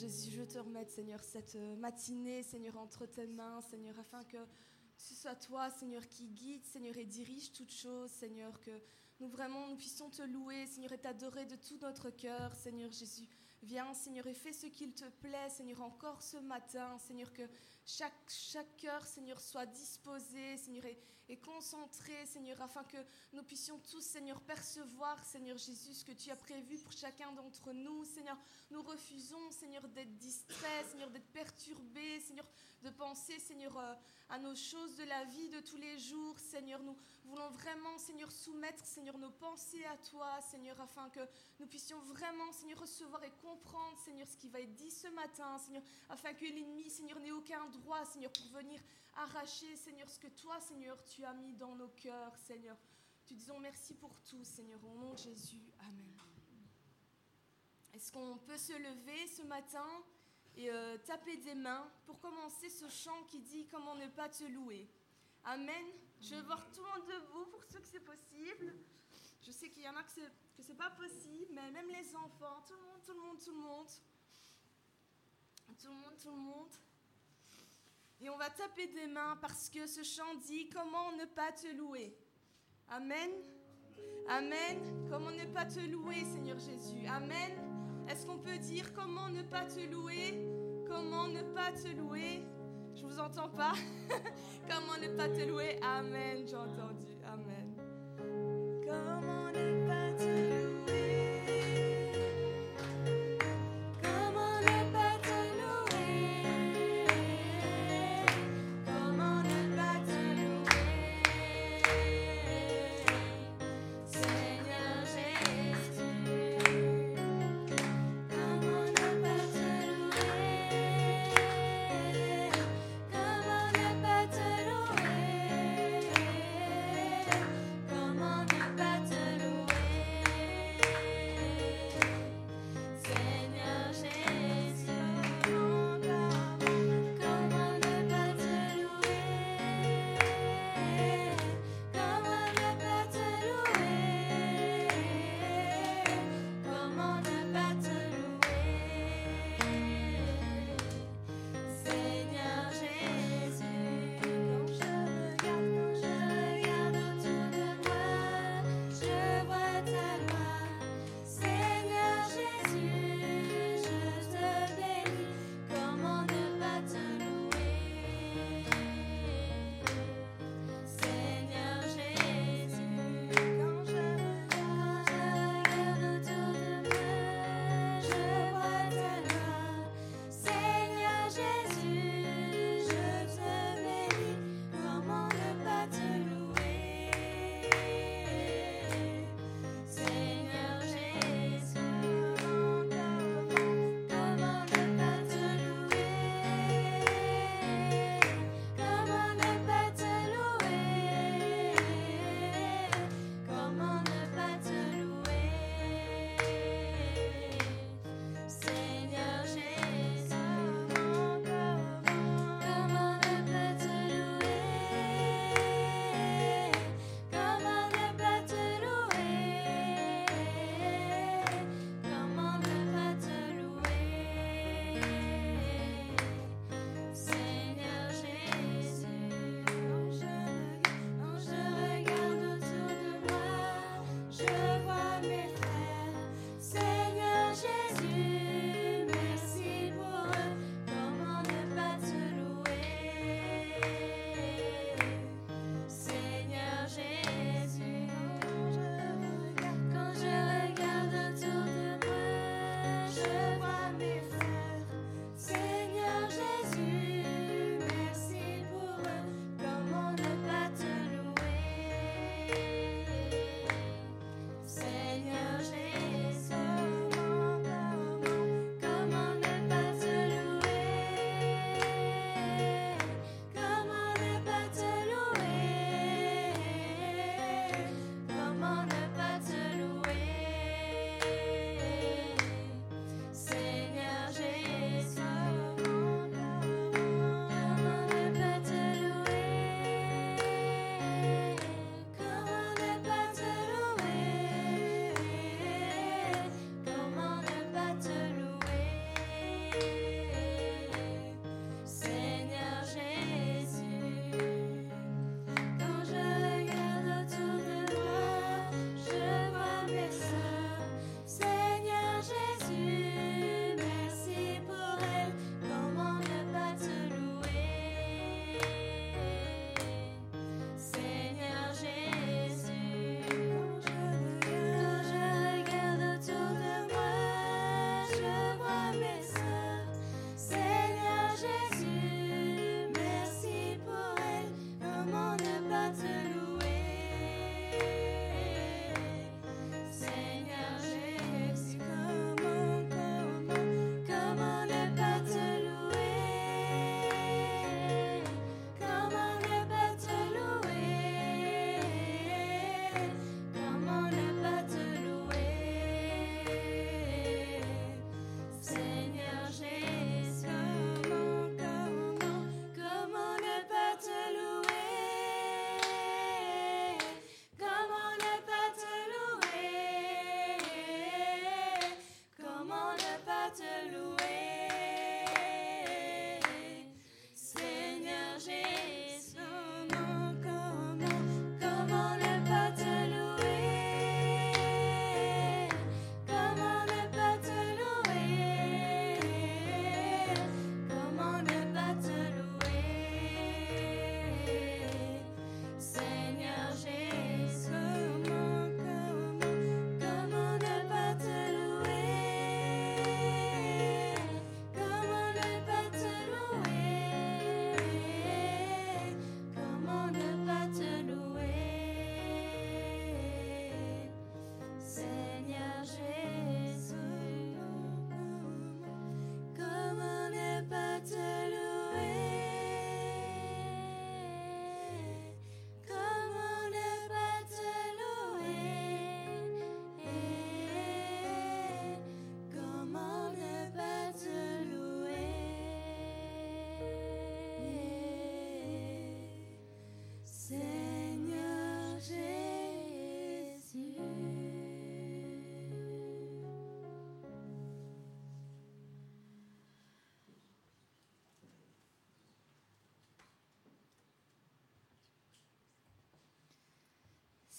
Jésus, je te remets, Seigneur, cette euh, matinée, Seigneur, entre tes mains, Seigneur, afin que ce soit toi, Seigneur, qui guide, Seigneur, et dirige toutes choses, Seigneur, que nous vraiment nous puissions te louer, Seigneur, et t'adorer de tout notre cœur, Seigneur Jésus. Viens, Seigneur, et fais ce qu'il te plaît, Seigneur, encore ce matin, Seigneur, que chaque, cœur, Seigneur, soit disposé, Seigneur, et, et concentré, Seigneur, afin que nous puissions tous, Seigneur, percevoir, Seigneur Jésus, ce que tu as prévu pour chacun d'entre nous. Seigneur, nous refusons, Seigneur, d'être distraits, Seigneur, d'être perturbés, Seigneur, de penser, Seigneur, euh, à nos choses de la vie de tous les jours. Seigneur, nous voulons vraiment, Seigneur, soumettre, Seigneur, nos pensées à toi, Seigneur, afin que nous puissions vraiment, Seigneur, recevoir et comprendre, Seigneur, ce qui va être dit ce matin, Seigneur, afin que l'ennemi, Seigneur, n'ait aucun droit, Seigneur, pour venir arracher, Seigneur, ce que toi, Seigneur, tu as mis dans nos cœurs, Seigneur. Te disons merci pour tout, Seigneur, au nom de Jésus. Amen. Est-ce qu'on peut se lever ce matin et euh, taper des mains pour commencer ce chant qui dit comment ne pas te louer Amen. Je veux voir tout le monde debout pour ceux que c'est possible. Je sais qu'il y en a que c'est, pas possible, mais même les enfants, tout le monde, tout le monde, tout le monde. Tout le monde, tout le monde. Et on va taper des mains parce que ce chant dit comment ne pas te louer. Amen. Amen. Comment ne pas te louer, Seigneur Jésus. Amen. Est-ce qu'on peut dire comment ne pas te louer? Comment ne pas te louer? Je vous entends pas. comment ne pas te louer? Amen. J'ai entendu.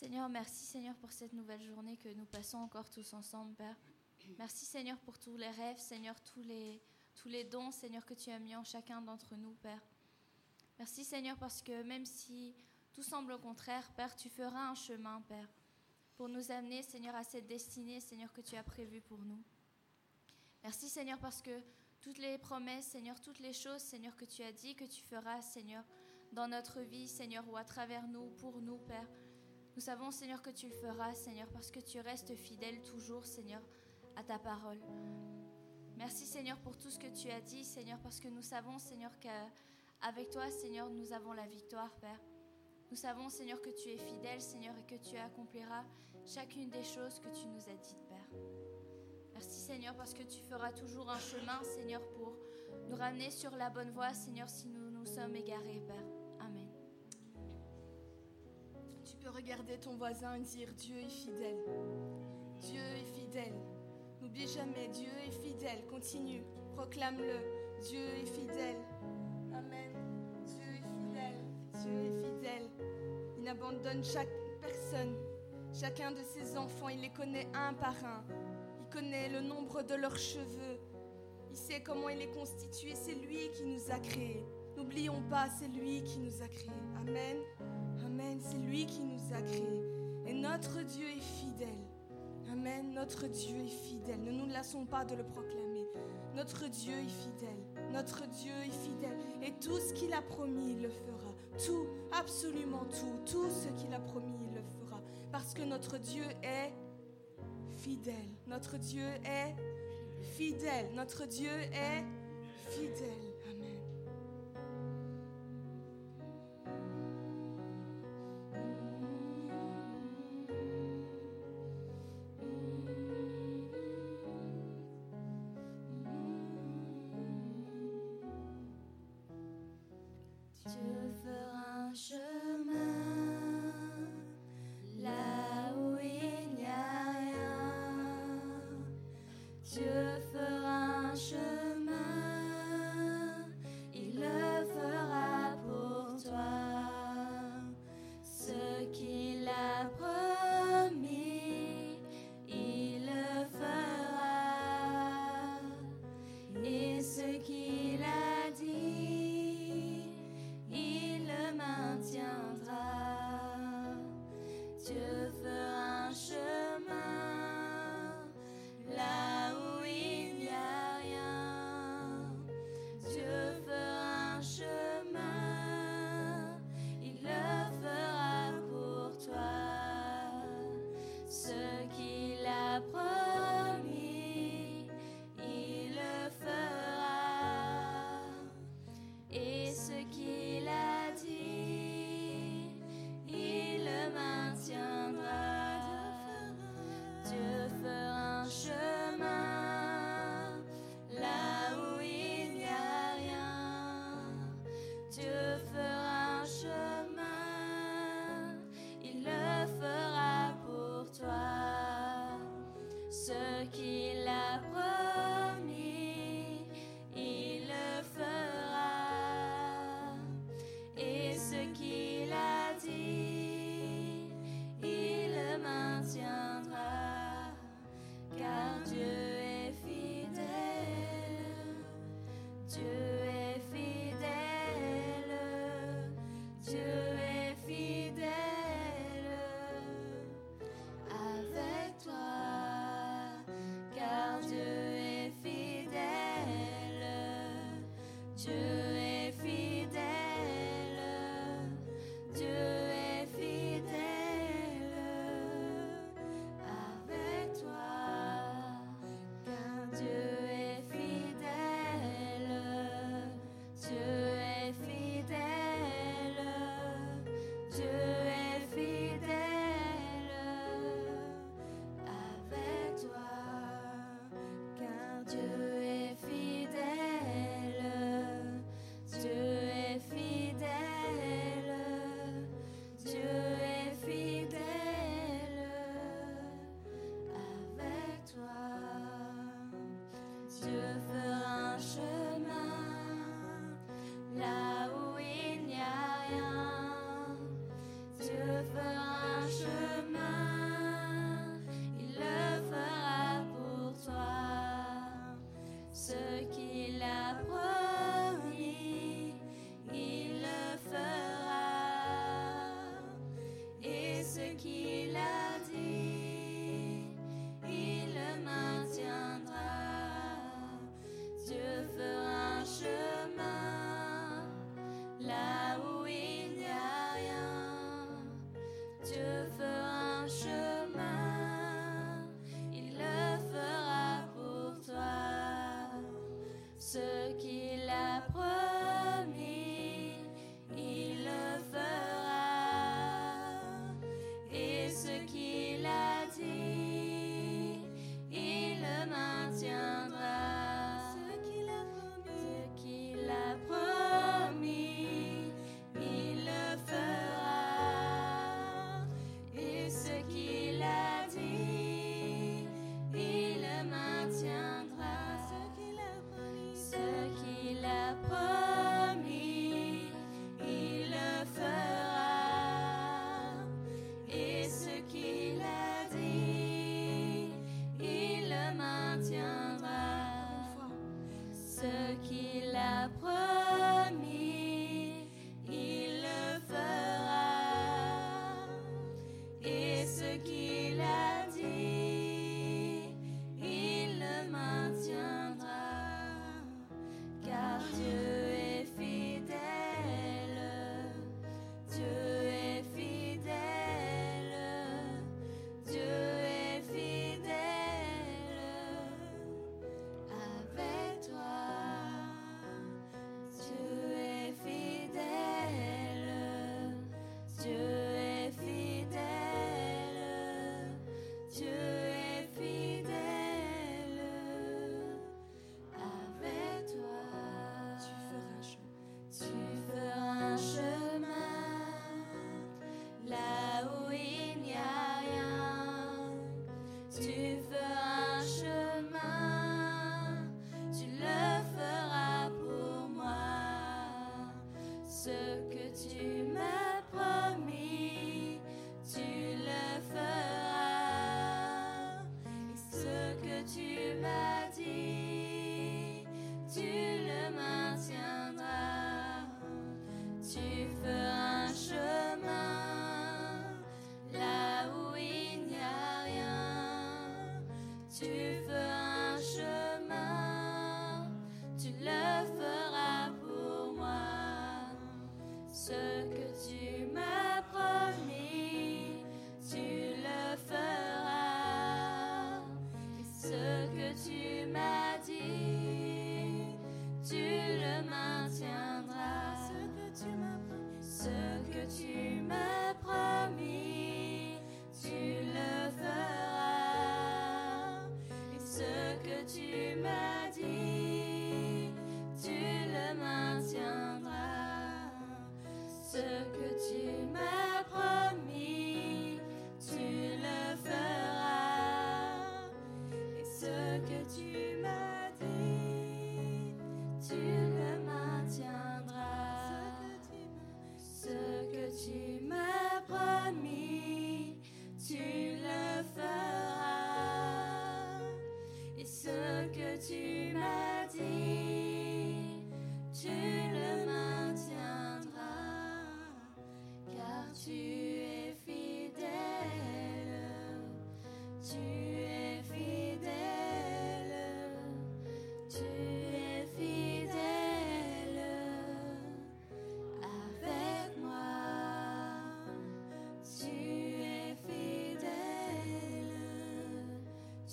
Seigneur, merci Seigneur pour cette nouvelle journée que nous passons encore tous ensemble, Père. Merci Seigneur pour tous les rêves, Seigneur, tous les, dons, Seigneur, que tu as mis en chacun d'entre nous, Père. Merci Seigneur parce que même si tout semble au contraire, Père, tu feras un chemin, Père, pour nous amener, Seigneur, à cette destinée, Seigneur, que tu as prévue pour nous. Merci Seigneur parce que toutes les promesses, Seigneur, toutes les choses, Seigneur, que tu as dit, que tu feras, Seigneur, dans notre vie, Seigneur, ou à travers nous, pour nous, Père. Nous savons, Seigneur, que tu le feras, Seigneur, parce que tu restes fidèle toujours, Seigneur, à ta parole. Merci, Seigneur, pour tout ce que tu as dit, Seigneur, parce que nous savons, Seigneur, qu'avec toi, Seigneur, nous avons la victoire, Père. Nous savons, Seigneur, que tu es fidèle, Seigneur, et que tu accompliras chacune des choses que tu nous as dites, Père. Merci, Seigneur, parce que tu feras toujours un chemin, Seigneur, pour nous ramener sur la bonne voie, Seigneur, si nous nous sommes égarés, Père. Regarder ton voisin et dire Dieu est fidèle. Dieu est fidèle. N'oublie jamais, Dieu est fidèle. Continue, proclame-le. Dieu est fidèle. Amen. Dieu est fidèle. Dieu est fidèle. Il abandonne chaque personne, chacun de ses enfants. Il les connaît un par un. Il connaît le nombre de leurs cheveux. Il sait comment il est constitué. C'est lui qui nous a créés. N'oublions pas, c'est lui qui nous a créés. Amen. C'est lui qui nous a créés. Et notre Dieu est fidèle. Amen. Notre Dieu est fidèle. Ne nous lassons pas de le proclamer. Notre Dieu est fidèle. Notre Dieu est fidèle. Et tout ce qu'il a promis, il le fera. Tout, absolument tout. Tout ce qu'il a promis, il le fera. Parce que notre Dieu est fidèle. Notre Dieu est fidèle. Notre Dieu est fidèle.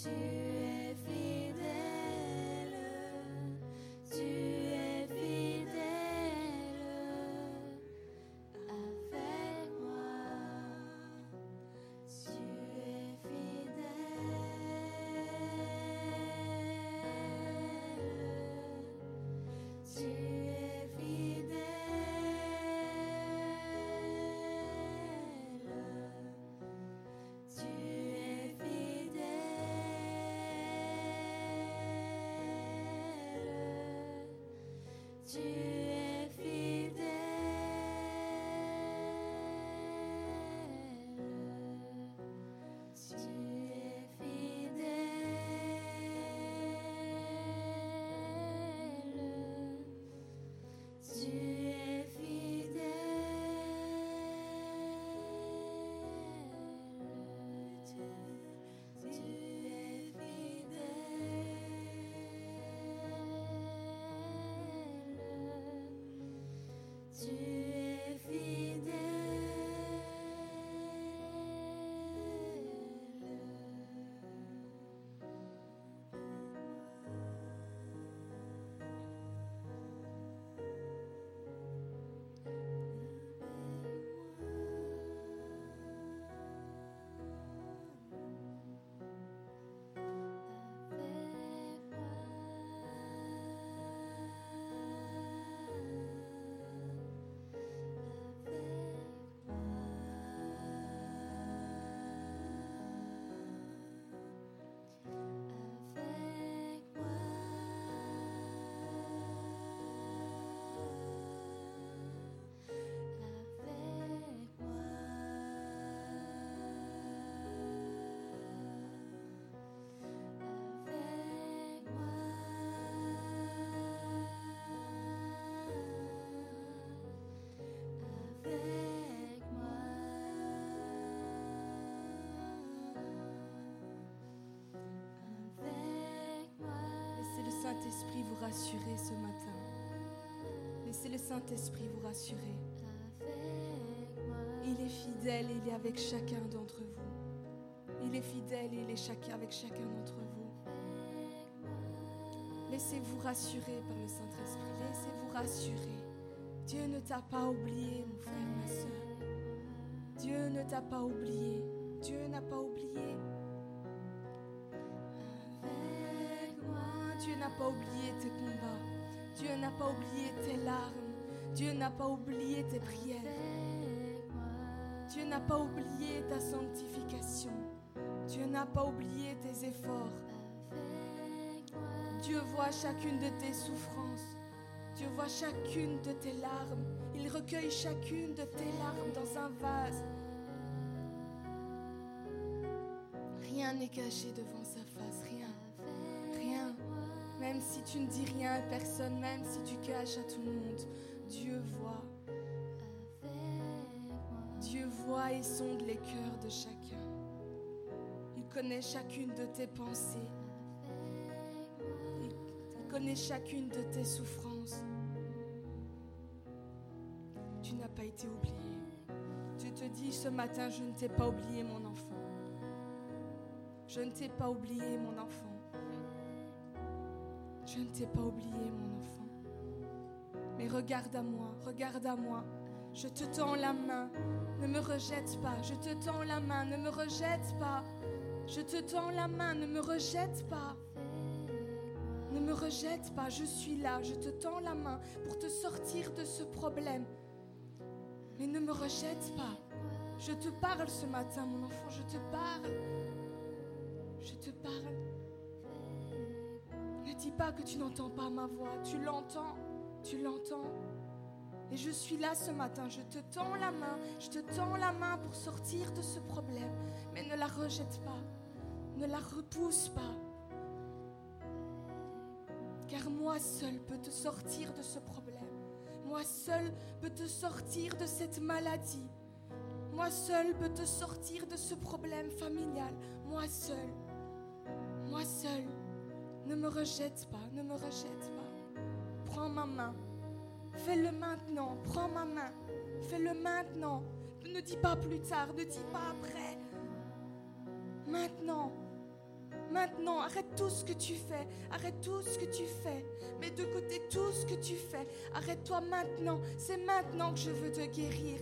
to Saint-Esprit vous rassurer ce matin. Laissez le Saint-Esprit vous rassurer. Il est fidèle, il est avec chacun d'entre vous. Il est fidèle, il est chacun avec chacun d'entre vous. Laissez-vous rassurer par le Saint-Esprit. Laissez-vous rassurer. Dieu ne t'a pas oublié, mon frère, ma soeur. Dieu ne t'a pas oublié. Dieu n'a pas oublié. Pas oublié tes combats. Dieu n'a pas oublié tes larmes. Dieu n'a pas oublié tes prières. Dieu n'a pas oublié ta sanctification. Dieu n'a pas oublié tes efforts. Dieu voit chacune de tes souffrances. Dieu voit chacune de tes larmes. Il recueille chacune de tes larmes dans un vase. Rien n'est caché devant sa face. Même si tu ne dis rien à personne, même si tu caches à tout le monde, Dieu voit. Dieu voit et sonde les cœurs de chacun. Il connaît chacune de tes pensées. Il connaît chacune de tes souffrances. Tu n'as pas été oublié. Dieu te dit ce matin, je ne t'ai pas oublié mon enfant. Je ne t'ai pas oublié mon enfant. Je ne t'ai pas oublié, mon enfant. Mais regarde à moi, regarde à moi. Je te tends la main, ne me rejette pas. Je te tends la main, ne me rejette pas. Je te tends la main, ne me rejette pas. Ne me rejette pas, je suis là, je te tends la main pour te sortir de ce problème. Mais ne me rejette pas. Je te parle ce matin, mon enfant, je te parle. Je te parle. Dis pas que tu n'entends pas ma voix. Tu l'entends. Tu l'entends. Et je suis là ce matin. Je te tends la main. Je te tends la main pour sortir de ce problème. Mais ne la rejette pas. Ne la repousse pas. Car moi seul peux te sortir de ce problème. Moi seul peux te sortir de cette maladie. Moi seul peux te sortir de ce problème familial. Moi seul. Moi seul. Ne me rejette pas, ne me rejette pas. Prends ma main. Fais-le maintenant. Prends ma main. Fais-le maintenant. Ne dis pas plus tard, ne dis pas après. Maintenant. Maintenant, arrête tout ce que tu fais. Arrête tout ce que tu fais. Mets de côté tout ce que tu fais. Arrête-toi maintenant. C'est maintenant que je veux te guérir.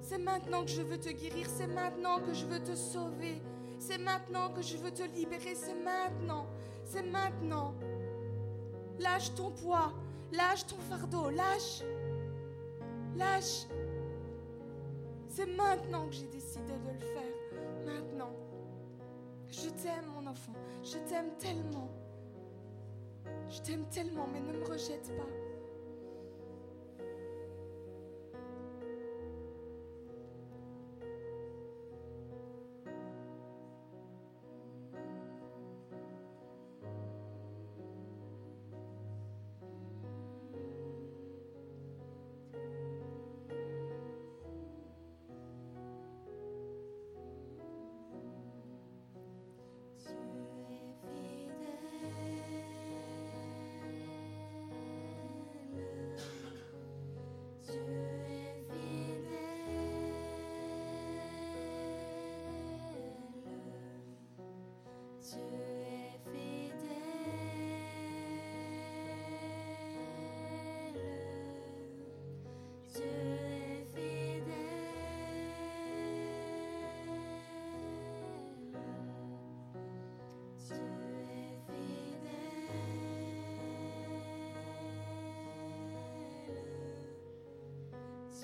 C'est maintenant que je veux te guérir. C'est maintenant que je veux te sauver. C'est maintenant que je veux te libérer. C'est maintenant. C'est maintenant. Lâche ton poids. Lâche ton fardeau. Lâche. Lâche. C'est maintenant que j'ai décidé de le faire. Maintenant. Je t'aime, mon enfant. Je t'aime tellement. Je t'aime tellement, mais ne me rejette pas. you.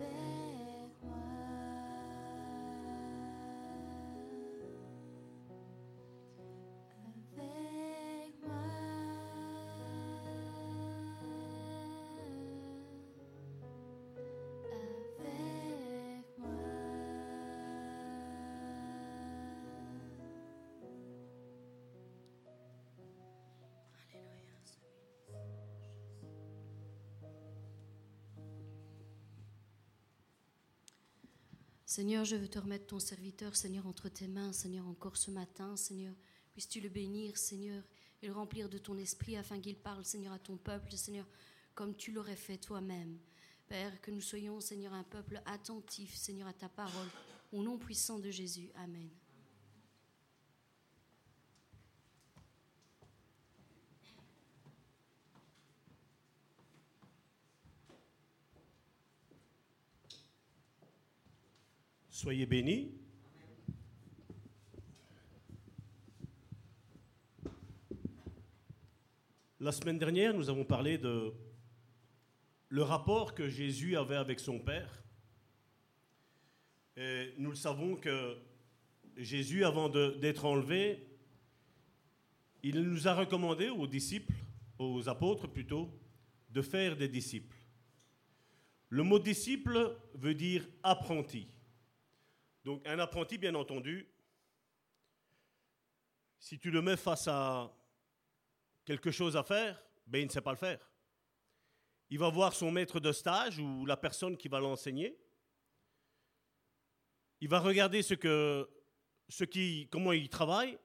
fair. Seigneur, je veux te remettre ton serviteur, Seigneur, entre tes mains, Seigneur, encore ce matin, Seigneur. Puisses-tu le bénir, Seigneur, et le remplir de ton esprit afin qu'il parle, Seigneur, à ton peuple, Seigneur, comme tu l'aurais fait toi-même. Père, que nous soyons, Seigneur, un peuple attentif, Seigneur, à ta parole. Au nom puissant de Jésus. Amen. Soyez bénis. La semaine dernière, nous avons parlé de le rapport que Jésus avait avec son Père. Et nous le savons que Jésus, avant d'être enlevé, il nous a recommandé aux disciples, aux apôtres plutôt, de faire des disciples. Le mot disciple veut dire apprenti. Donc un apprenti, bien entendu, si tu le mets face à quelque chose à faire, ben il ne sait pas le faire. Il va voir son maître de stage ou la personne qui va l'enseigner. Il va regarder ce que ce qui, comment il travaille,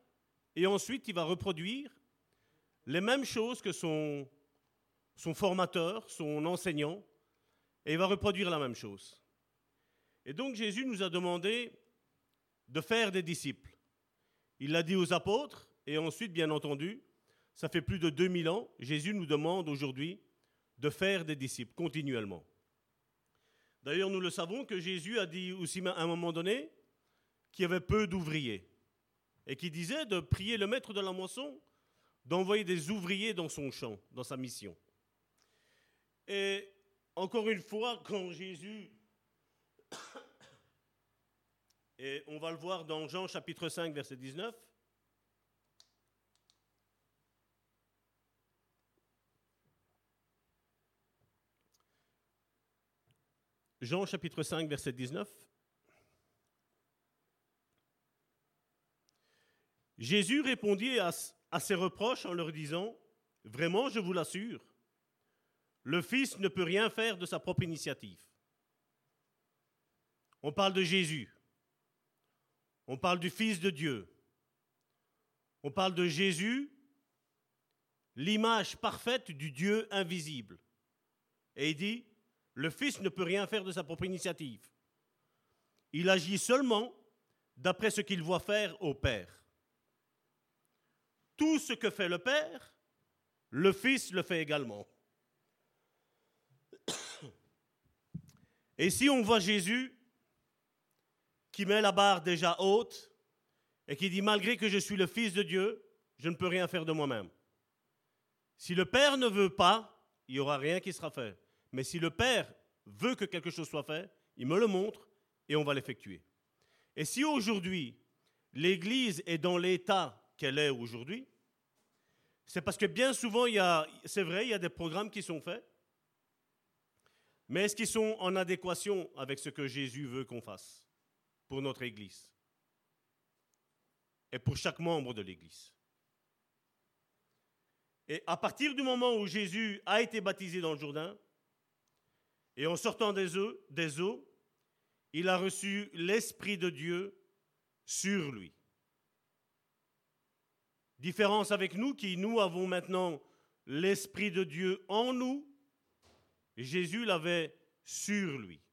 et ensuite il va reproduire les mêmes choses que son, son formateur, son enseignant, et il va reproduire la même chose. Et donc Jésus nous a demandé de faire des disciples. Il l'a dit aux apôtres, et ensuite, bien entendu, ça fait plus de 2000 ans, Jésus nous demande aujourd'hui de faire des disciples continuellement. D'ailleurs, nous le savons que Jésus a dit aussi à un moment donné qu'il y avait peu d'ouvriers et qui disait de prier le maître de la moisson d'envoyer des ouvriers dans son champ, dans sa mission. Et encore une fois, quand Jésus, et on va le voir dans Jean chapitre 5, verset 19, Jean chapitre 5, verset 19. Jésus répondit à, à ces reproches en leur disant, Vraiment, je vous l'assure, le Fils ne peut rien faire de sa propre initiative. On parle de Jésus. On parle du Fils de Dieu. On parle de Jésus, l'image parfaite du Dieu invisible. Et il dit, le Fils ne peut rien faire de sa propre initiative. Il agit seulement d'après ce qu'il voit faire au Père. Tout ce que fait le Père, le Fils le fait également. Et si on voit Jésus qui met la barre déjà haute et qui dit, malgré que je suis le Fils de Dieu, je ne peux rien faire de moi-même. Si le Père ne veut pas, il n'y aura rien qui sera fait. Mais si le Père veut que quelque chose soit fait, il me le montre et on va l'effectuer. Et si aujourd'hui, l'Église est dans l'état qu'elle est aujourd'hui, c'est parce que bien souvent, il y a, c'est vrai, il y a des programmes qui sont faits, mais est-ce qu'ils sont en adéquation avec ce que Jésus veut qu'on fasse? Pour notre Église et pour chaque membre de l'Église Et à partir du moment où Jésus a été baptisé dans le Jourdain, et en sortant des eaux, il a reçu l'Esprit de Dieu sur lui. Différence avec nous qui, nous, avons maintenant l'Esprit de Dieu en nous. Jésus l'avait sur lui.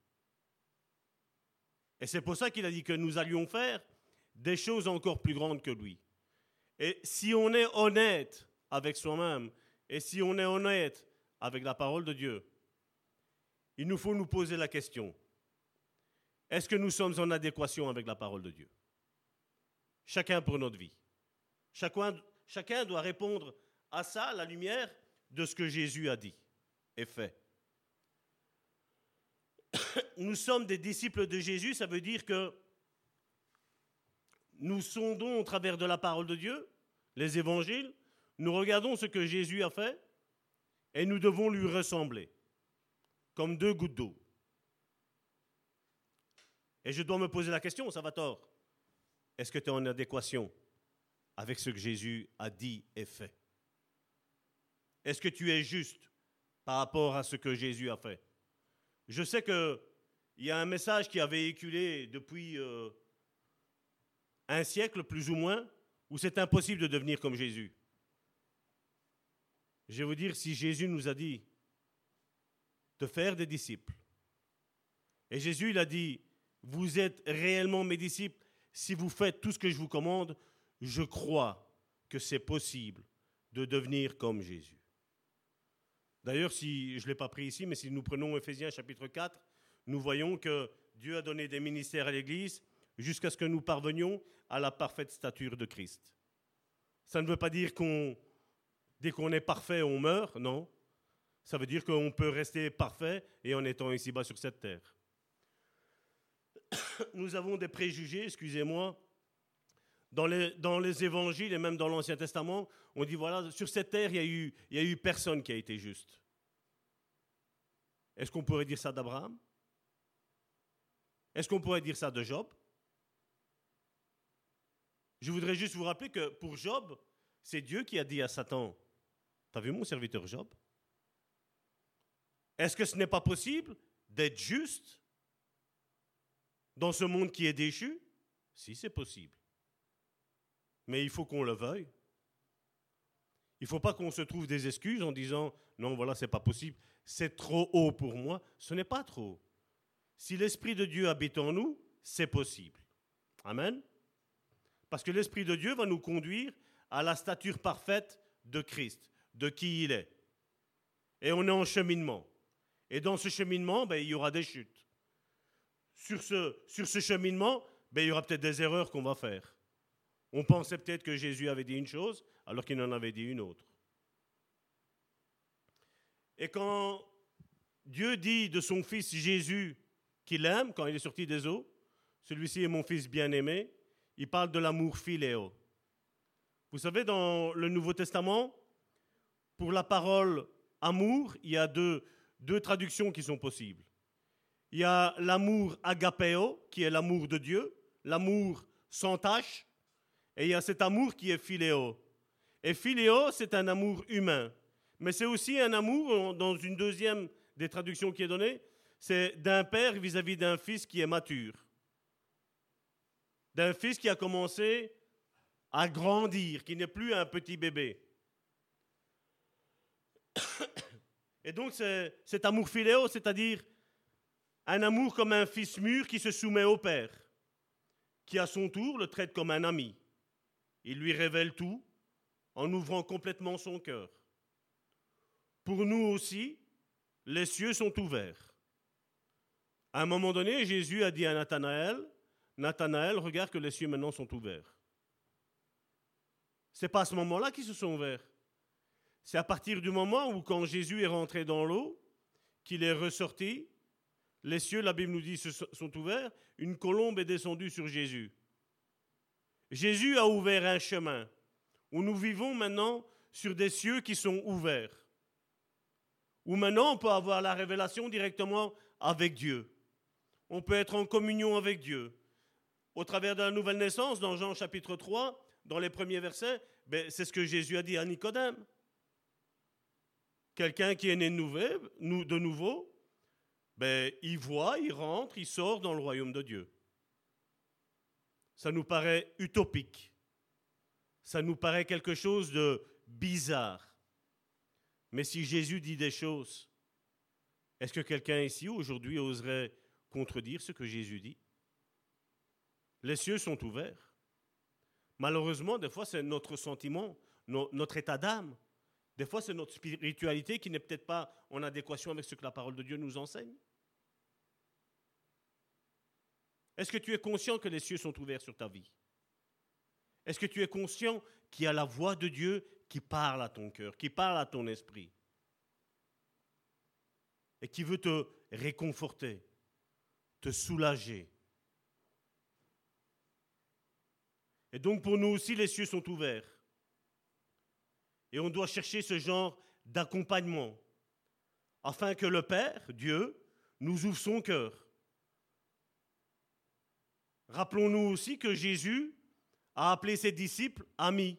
Et c'est pour ça qu'il a dit que nous allions faire des choses encore plus grandes que lui. Et si on est honnête avec soi-même, et si on est honnête avec la parole de Dieu, il nous faut nous poser la question, est-ce que nous sommes en adéquation avec la parole de Dieu? Chacun pour notre vie. Chacun, chacun doit répondre à ça, à la lumière de ce que Jésus a dit et fait. Nous sommes des disciples de Jésus, ça veut dire que nous sondons au travers de la parole de Dieu, les évangiles, nous regardons ce que Jésus a fait et nous devons lui ressembler, comme deux gouttes d'eau. Et je dois me poser la question, ça va tort. Est-ce que tu es en adéquation avec ce que Jésus a dit et fait? Est-ce que tu es juste par rapport à ce que Jésus a fait? Je sais qu'il y a un message qui a véhiculé depuis euh, un siècle plus ou moins, où c'est impossible de devenir comme Jésus. Je vais vous dire, si Jésus nous a dit de faire des disciples, et Jésus il a dit, vous êtes réellement mes disciples si vous faites tout ce que je vous commande, je crois que c'est possible de devenir comme Jésus. D'ailleurs, si je ne l'ai pas pris ici, mais si nous prenons Ephésiens chapitre 4, nous voyons que Dieu a donné des ministères à l'Église jusqu'à ce que nous parvenions à la parfaite stature de Christ. Ça ne veut pas dire qu'on, dès qu'on est parfait, on meurt, non. Ça veut dire qu'on peut rester parfait et en étant ici-bas sur cette terre. Nous avons des préjugés, excusez-moi, dans les, évangiles et même dans l'Ancien Testament, on dit voilà, sur cette terre, il n'y a, y a eu personne qui a été juste. Est-ce qu'on pourrait dire ça d'Abraham? Est-ce qu'on pourrait dire ça de Job? Je voudrais juste vous rappeler que pour Job, c'est Dieu qui a dit à Satan T'as vu mon serviteur Job? Est-ce que ce n'est pas possible d'être juste dans ce monde qui est déchu? Si, c'est possible. Mais il faut qu'on le veuille. Il ne faut pas qu'on se trouve des excuses en disant non, voilà, c'est pas possible, c'est trop haut pour moi. Ce n'est pas trop. Si l'Esprit de Dieu habite en nous, c'est possible. Amen. Parce que l'Esprit de Dieu va nous conduire à la stature parfaite de Christ, de qui il est. Et on est en cheminement. Et dans ce cheminement, ben, il y aura des chutes. Sur ce, cheminement, ben, il y aura peut-être des erreurs qu'on va faire. On pensait peut-être que Jésus avait dit une chose alors qu'il en avait dit une autre. Et quand Dieu dit de son fils Jésus qu'il aime, quand il est sorti des eaux, celui-ci est mon fils bien-aimé, il parle de l'amour philéo. Vous savez, dans le Nouveau Testament, pour la parole amour, il y a deux, deux traductions qui sont possibles. Il y a l'amour agapeo, qui est l'amour de Dieu, l'amour sans tâche, et il y a cet amour qui est philéo. Et philéo, c'est un amour humain. Mais c'est aussi un amour, dans une deuxième des traductions qui est donnée, c'est d'un père vis-à-vis d'un fils qui est mature. D'un fils qui a commencé à grandir, qui n'est plus un petit bébé. Et donc cet amour philéo, c'est-à-dire un amour comme un fils mûr qui se soumet au père, qui à son tour le traite comme un ami. Il lui révèle tout en ouvrant complètement son cœur. Pour nous aussi, les cieux sont ouverts. À un moment donné, Jésus a dit à Nathanaël, Nathanaël, regarde que les cieux maintenant sont ouverts. C'est pas à ce moment-là qu'ils se sont ouverts. C'est à partir du moment où, quand Jésus est rentré dans l'eau, qu'il est ressorti, les cieux, la Bible nous dit, sont ouverts, une colombe est descendue sur Jésus. Jésus a ouvert un chemin où nous vivons maintenant sur des cieux qui sont ouverts. Où maintenant on peut avoir la révélation directement avec Dieu. On peut être en communion avec Dieu. Au travers de la nouvelle naissance, dans Jean chapitre 3, dans les premiers versets, ben, c'est ce que Jésus a dit à Nicodème. Quelqu'un qui est né de nouveau, ben, il voit, il rentre, il sort dans le royaume de Dieu ça nous paraît utopique. Ça nous paraît quelque chose de bizarre. Mais si Jésus dit des choses, est-ce que quelqu'un ici aujourd'hui oserait contredire ce que Jésus dit? Les cieux sont ouverts. Malheureusement, des fois, c'est notre sentiment, notre état d'âme. Des fois, c'est notre spiritualité qui n'est peut-être pas en adéquation avec ce que la parole de Dieu nous enseigne. Est-ce que tu es conscient que les cieux sont ouverts sur ta vie? Est-ce que tu es conscient qu'il y a la voix de Dieu qui parle à ton cœur, qui parle à ton esprit et qui veut te réconforter, te soulager? Et donc pour nous aussi, les cieux sont ouverts. Et on doit chercher ce genre d'accompagnement afin que le Père, Dieu, nous ouvre son cœur Rappelons-nous aussi que Jésus a appelé ses disciples amis.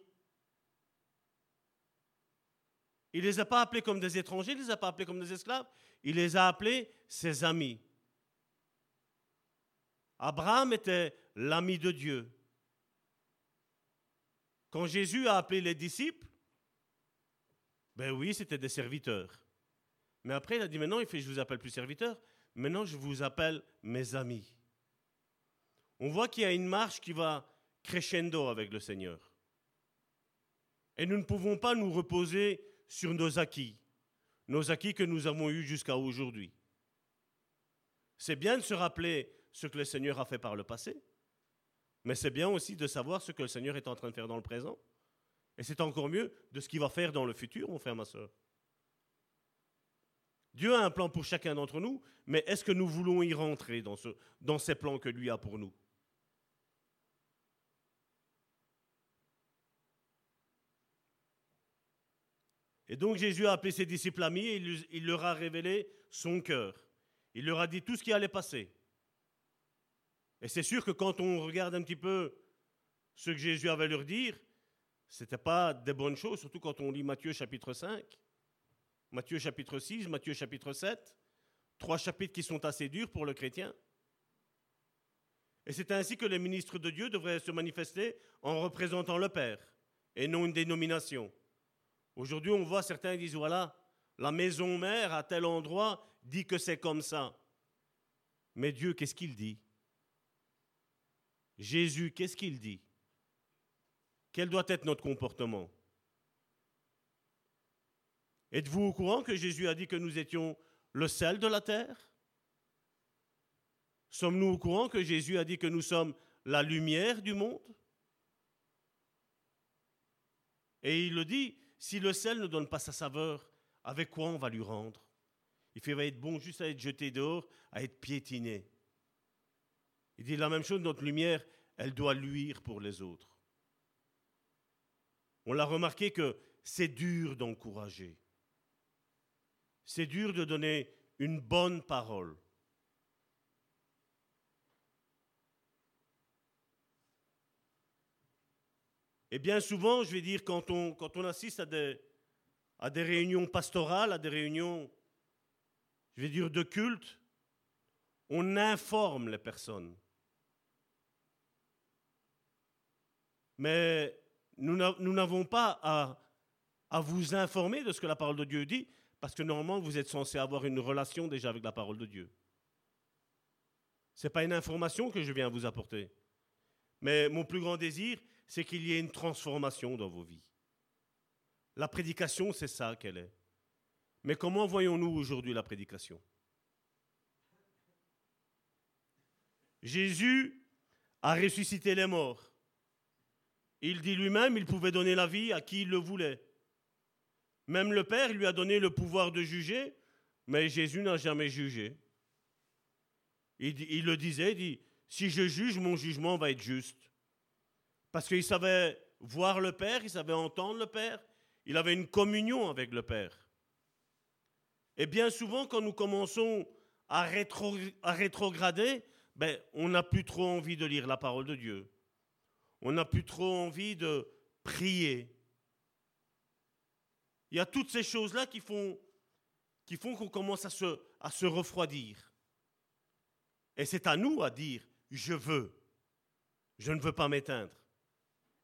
Il ne les a pas appelés comme des étrangers, il ne les a pas appelés comme des esclaves, il les a appelés ses amis. Abraham était l'ami de Dieu. Quand Jésus a appelé les disciples, ben oui, c'était des serviteurs. Mais après, il a dit maintenant, il fait, je vous appelle plus serviteurs, maintenant je vous appelle mes amis on voit qu'il y a une marche qui va crescendo avec le Seigneur. Et nous ne pouvons pas nous reposer sur nos acquis, nos acquis que nous avons eus jusqu'à aujourd'hui. C'est bien de se rappeler ce que le Seigneur a fait par le passé, mais c'est bien aussi de savoir ce que le Seigneur est en train de faire dans le présent. Et c'est encore mieux de ce qu'il va faire dans le futur, mon frère, ma soeur. Dieu a un plan pour chacun d'entre nous, mais est-ce que nous voulons y rentrer dans, ce, dans ces plans que lui a pour nous? Et donc Jésus a appelé ses disciples amis et il leur a révélé son cœur. Il leur a dit tout ce qui allait passer. Et c'est sûr que quand on regarde un petit peu ce que Jésus avait à leur dire, ce n'était pas des bonnes choses, surtout quand on lit Matthieu chapitre 5, Matthieu chapitre 6, Matthieu chapitre 7, trois chapitres qui sont assez durs pour le chrétien. Et c'est ainsi que les ministres de Dieu devraient se manifester en représentant le Père et non une dénomination. Aujourd'hui, on voit certains disent voilà, la maison mère à tel endroit dit que c'est comme ça. Mais Dieu, qu'est-ce qu'il dit? Jésus, qu'est-ce qu'il dit? Quel doit être notre comportement? Êtes-vous au courant que Jésus a dit que nous étions le sel de la terre? Sommes-nous au courant que Jésus a dit que nous sommes la lumière du monde? Et il le dit, si le sel ne donne pas sa saveur, avec quoi on va lui rendre? Il fait va être bon juste à être jeté dehors, à être piétiné. Il dit la même chose, notre lumière, elle doit luire pour les autres. On l'a remarqué que c'est dur d'encourager. C'est dur de donner une bonne parole. Et bien souvent, je vais dire, quand on, quand on assiste à des, à des réunions pastorales, à des réunions, je vais dire, de culte, on informe les personnes. Mais nous n'avons pas à, à vous informer de ce que la parole de Dieu dit, parce que normalement, vous êtes censé avoir une relation déjà avec la parole de Dieu. Ce n'est pas une information que je viens vous apporter. Mais mon plus grand désir, c'est qu'il y ait une transformation dans vos vies. La prédication, c'est ça qu'elle est. Mais comment voyons-nous aujourd'hui la prédication? Jésus a ressuscité les morts. Il dit lui-même, il pouvait donner la vie à qui il le voulait. Même le Père lui a donné le pouvoir de juger, mais Jésus n'a jamais jugé. Il, le disait, si je juge, mon jugement va être juste. Parce qu'il savait voir le Père, il savait entendre le Père, il avait une communion avec le Père. Et bien souvent, quand nous commençons à, rétrograder, ben, on n'a plus trop envie de lire la parole de Dieu. On n'a plus trop envie de prier. Il y a toutes ces choses-là qui font qu'on commence à se, à se refroidir. Et c'est à nous à dire, je veux, je ne veux pas m'éteindre.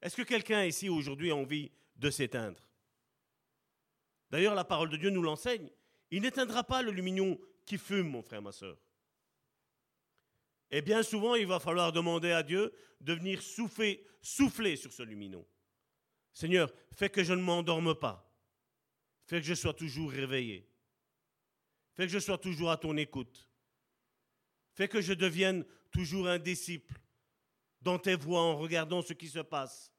Est-ce que quelqu'un ici aujourd'hui a envie de s'éteindre? D'ailleurs, la parole de Dieu nous l'enseigne. Il n'éteindra pas le lumignon qui fume, mon frère, ma soeur. Et bien souvent, il va falloir demander à Dieu de venir souffler, souffler sur ce luminon. Seigneur, fais que je ne m'endorme pas. Fais que je sois toujours réveillé. Fais que je sois toujours à ton écoute. Fais que je devienne toujours un disciple dans tes voies en regardant ce qui se passe.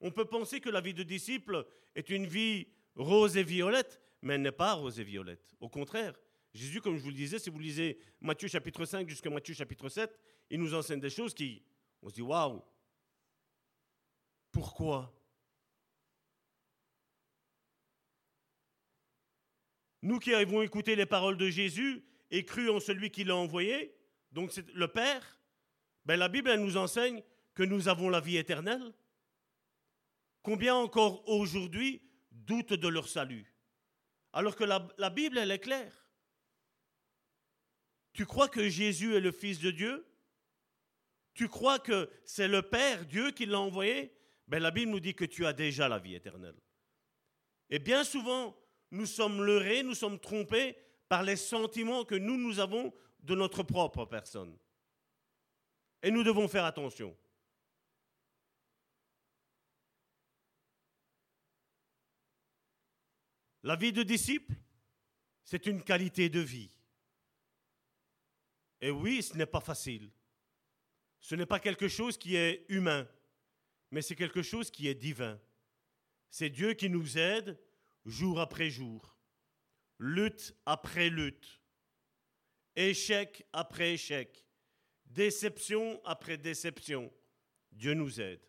On peut penser que la vie de disciple est une vie rose et violette, mais elle n'est pas rose et violette. Au contraire, Jésus, comme je vous le disais, si vous lisez Matthieu chapitre 5 jusqu'à Matthieu chapitre 7, il nous enseigne des choses qui, on se dit, waouh, pourquoi? Nous qui avons écouté les paroles de Jésus et cru en celui qui l'a envoyé, donc c'est le Père, ben la Bible nous enseigne que nous avons la vie éternelle. Combien encore aujourd'hui doutent de leur salut? Alors que la, la Bible, elle est claire. Tu crois que Jésus est le Fils de Dieu? Tu crois que c'est le Père, Dieu, qui l'a envoyé? Ben, La Bible nous dit que tu as déjà la vie éternelle. Et bien souvent, nous sommes leurrés, nous sommes trompés par les sentiments que nous, nous avons de notre propre personne. Et nous devons faire attention. La vie de disciple, c'est une qualité de vie. Et oui, ce n'est pas facile. Ce n'est pas quelque chose qui est humain, mais c'est quelque chose qui est divin. C'est Dieu qui nous aide jour après jour, lutte après lutte, échec après échec, déception après déception. Dieu nous aide,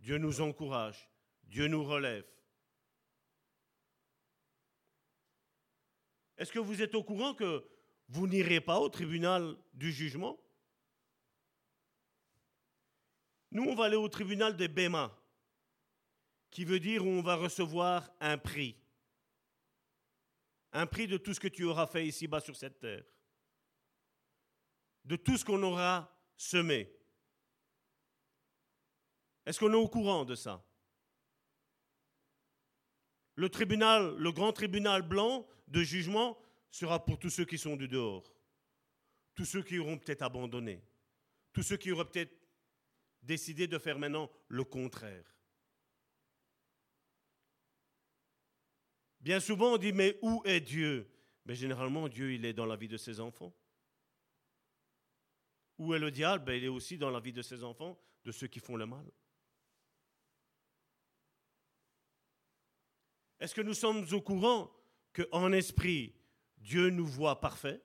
Dieu nous encourage, Dieu nous relève. Est-ce que vous êtes au courant que vous n'irez pas au tribunal du jugement? Nous, on va aller au tribunal des Béma qui veut dire où on va recevoir un prix. Un prix de tout ce que tu auras fait ici-bas sur cette terre. De tout ce qu'on aura semé. Est-ce qu'on est au courant de ça? Le tribunal, le grand tribunal blanc de jugement sera pour tous ceux qui sont du dehors, tous ceux qui auront peut-être abandonné, tous ceux qui auraient peut-être décidé de faire maintenant le contraire. Bien souvent, on dit, mais où est Dieu? Mais généralement, Dieu, il est dans la vie de ses enfants. Où est le diable ben, Il est aussi dans la vie de ses enfants, de ceux qui font le mal. Est-ce que nous sommes au courant qu'en esprit, Dieu nous voit parfaits?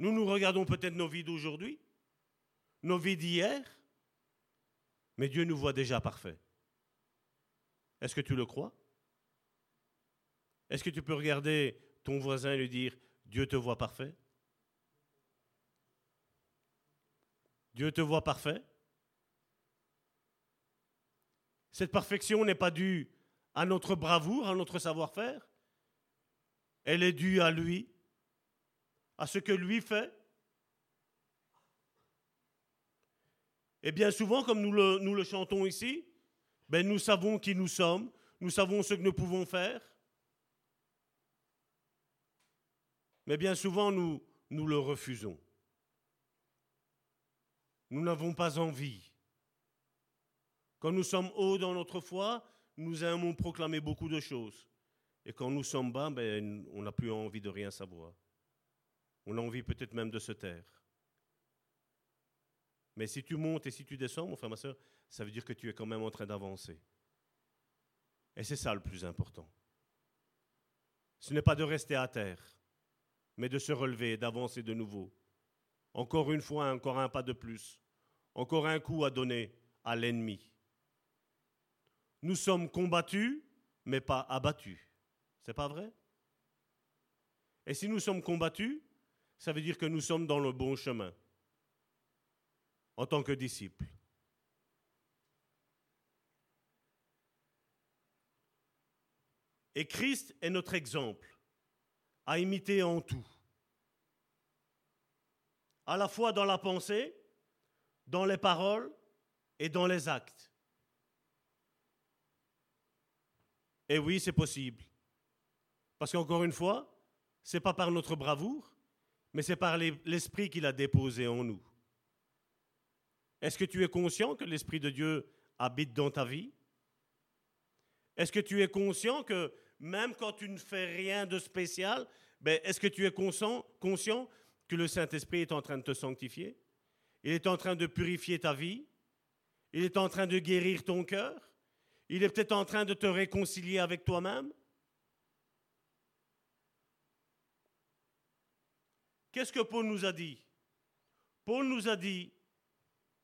Nous nous regardons peut-être nos vies d'aujourd'hui, nos vies d'hier, mais Dieu nous voit déjà parfaits. Est-ce que tu le crois? Est-ce que tu peux regarder ton voisin et lui dire, Dieu te voit parfait? Dieu te voit parfait Cette perfection n'est pas due à notre bravoure, à notre savoir-faire. Elle est due à lui, à ce que lui fait. Et bien souvent, comme nous le, chantons ici, ben nous savons qui nous sommes, nous savons ce que nous pouvons faire. Mais bien souvent, nous le refusons. Nous n'avons pas envie. Quand nous sommes hauts dans notre foi, nous aimons proclamer beaucoup de choses. Et quand nous sommes bas, ben, on n'a plus envie de rien savoir. On a envie peut-être même de se taire. Mais si tu montes et si tu descends, mon frère, ma soeur, ça veut dire que tu es quand même en train d'avancer. Et c'est ça le plus important. Ce n'est pas de rester à terre, mais de se relever, d'avancer de nouveau. Encore une fois, encore un pas de plus. Encore un coup à donner à l'ennemi. Nous sommes combattus, mais pas abattus. C'est pas vrai? Et si nous sommes combattus, ça veut dire que nous sommes dans le bon chemin en tant que disciples. Et Christ est notre exemple à imiter en tout. À la fois dans la pensée, dans les paroles et dans les actes. Et oui, c'est possible. Parce qu'encore une fois, ce n'est pas par notre bravoure, mais c'est par l'Esprit qu'il a déposé en nous. Est-ce que tu es conscient que l'Esprit de Dieu habite dans ta vie? Est-ce que tu es conscient que même quand tu ne fais rien de spécial, ben, est-ce que tu es conscient, conscient que le Saint-Esprit est en train de te sanctifier? Il est en train de purifier ta vie. Il est en train de guérir ton cœur. Il est peut-être en train de te réconcilier avec toi-même. Qu'est-ce que Paul nous a dit? Paul nous a dit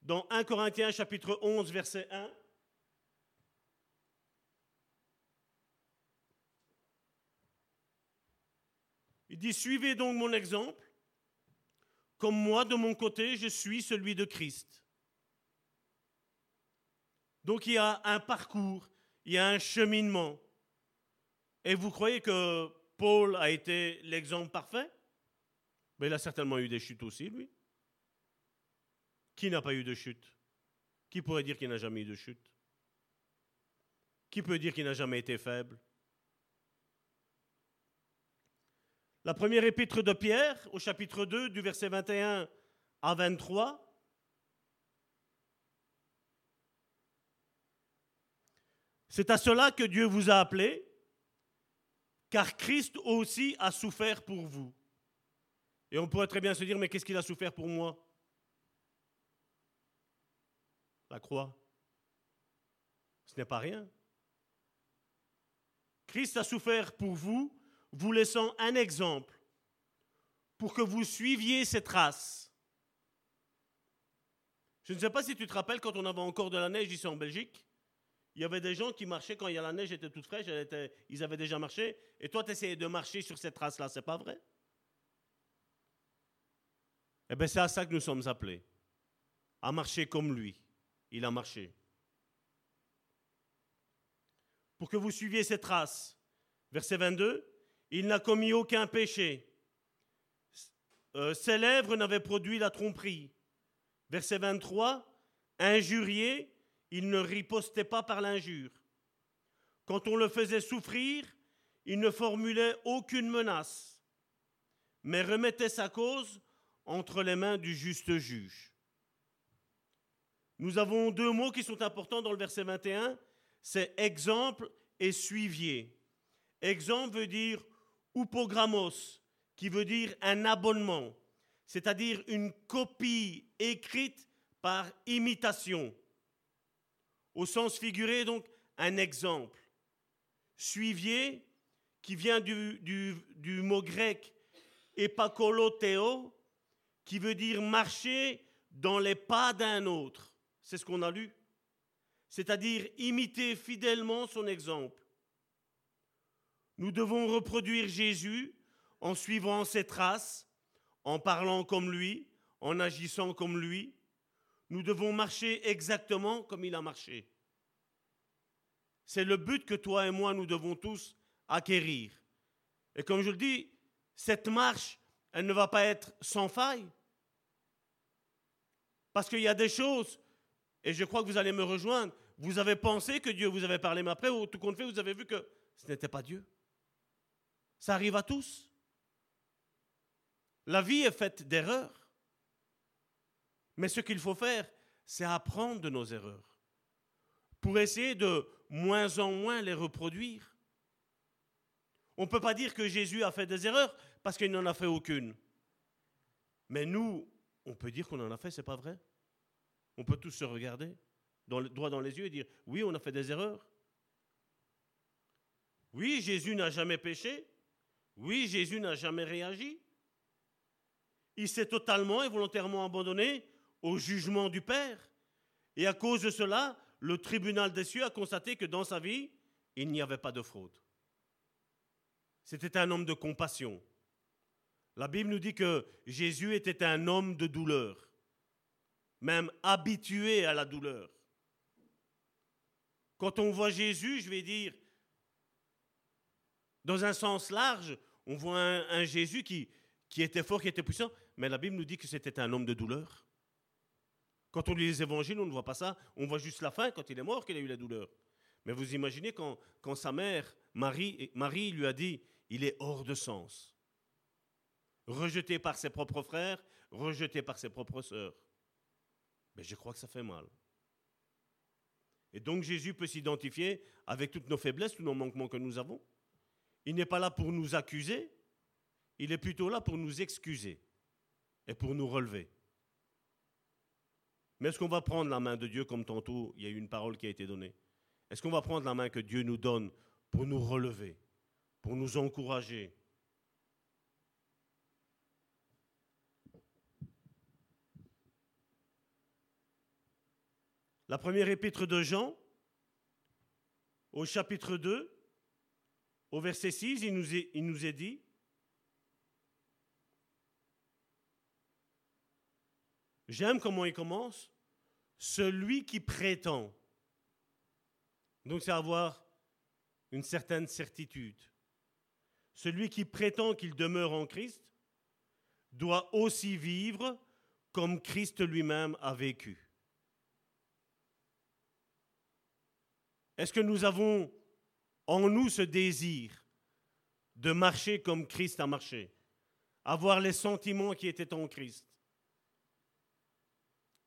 dans 1 Corinthiens chapitre 11 verset 1, il dit, suivez donc mon exemple, comme moi de mon côté, je suis celui de Christ. Donc il y a un parcours, il y a un cheminement. Et vous croyez que Paul a été l'exemple parfait? Mais il a certainement eu des chutes aussi, lui. Qui n'a pas eu de chute? Qui pourrait dire qu'il n'a jamais eu de chute? Qui peut dire qu'il n'a jamais été faible? La première épître de Pierre, au chapitre 2, du verset 21 à 23, C'est à cela que Dieu vous a appelé, car Christ aussi a souffert pour vous. Et on pourrait très bien se dire, mais qu'est-ce qu'il a souffert pour moi? La croix. Ce n'est pas rien. Christ a souffert pour vous, vous laissant un exemple pour que vous suiviez ses traces. Je ne sais pas si tu te rappelles quand on avait encore de la neige ici en Belgique il y avait des gens qui marchaient quand la neige était toute fraîche, ils avaient déjà marché, et toi tu essayais de marcher sur cette trace-là, c'est pas vrai? Eh bien c'est à ça que nous sommes appelés, à marcher comme lui. Il a marché. Pour que vous suiviez cette trace. Verset 22, il n'a commis aucun péché. euh, ses lèvres n'avaient produit la tromperie. Verset 23, injurié, il ne ripostait pas par l'injure. Quand on le faisait souffrir, il ne formulait aucune menace, mais remettait sa cause entre les mains du juste juge. Nous avons deux mots qui sont importants dans le verset 21, c'est exemple et suivier. Exemple veut dire upogrammos, qui veut dire un abonnement, c'est-à-dire une copie écrite par imitation. Au sens figuré, donc, un exemple. Suivier, qui vient du, mot grec epakoloteo, qui veut dire marcher dans les pas d'un autre. C'est ce qu'on a lu. C'est-à-dire imiter fidèlement son exemple. Nous devons reproduire Jésus en suivant ses traces, en parlant comme lui, en agissant comme lui. Nous devons marcher exactement comme il a marché. C'est le but que toi et moi, nous devons tous acquérir. Et comme je le dis, cette marche, elle ne va pas être sans faille. Parce qu'il y a des choses, et je crois que vous allez me rejoindre, vous avez pensé que Dieu vous avait parlé, mais après, au tout compte fait, vous avez vu que ce n'était pas Dieu. Ça arrive à tous. La vie est faite d'erreurs. Mais ce qu'il faut faire, c'est apprendre de nos erreurs pour essayer de moins en moins les reproduire. On ne peut pas dire que Jésus a fait des erreurs parce qu'il n'en a fait aucune. Mais nous, on peut dire qu'on en a fait, c'est pas vrai. On peut tous se regarder droit dans les yeux et dire oui, on a fait des erreurs. Oui, Jésus n'a jamais péché. Oui, Jésus n'a jamais réagi. Il s'est totalement et volontairement abandonné au jugement du Père. Et à cause de cela, le tribunal des cieux a constaté que dans sa vie, il n'y avait pas de fraude. C'était un homme de compassion. La Bible nous dit que Jésus était un homme de douleur, même habitué à la douleur. Quand on voit Jésus, je vais dire, dans un sens large, on voit un, Jésus qui, était fort, qui était puissant, mais la Bible nous dit que c'était un homme de douleur. Quand on lit les évangiles, on ne voit pas ça. On voit juste la fin, quand il est mort, qu'il a eu la douleur. Mais vous imaginez quand, quand sa mère, Marie, Marie, lui a dit, il est hors de sens. Rejeté par ses propres frères, rejeté par ses propres sœurs. Mais je crois que ça fait mal. Et donc Jésus peut s'identifier avec toutes nos faiblesses, tous nos manquements que nous avons. Il n'est pas là pour nous accuser, il est plutôt là pour nous excuser et pour nous relever. Mais est-ce qu'on va prendre la main de Dieu comme tantôt il y a eu une parole qui a été donnée? Est-ce qu'on va prendre la main que Dieu nous donne pour nous relever, pour nous encourager? La première épître de Jean, au chapitre 2, au verset 6, il nous est, dit, J'aime comment il commence. Celui qui prétend. Donc c'est avoir une certaine certitude. Celui qui prétend qu'il demeure en Christ doit aussi vivre comme Christ lui-même a vécu. Est-ce que nous avons en nous ce désir de marcher comme Christ a marché, avoir les sentiments qui étaient en Christ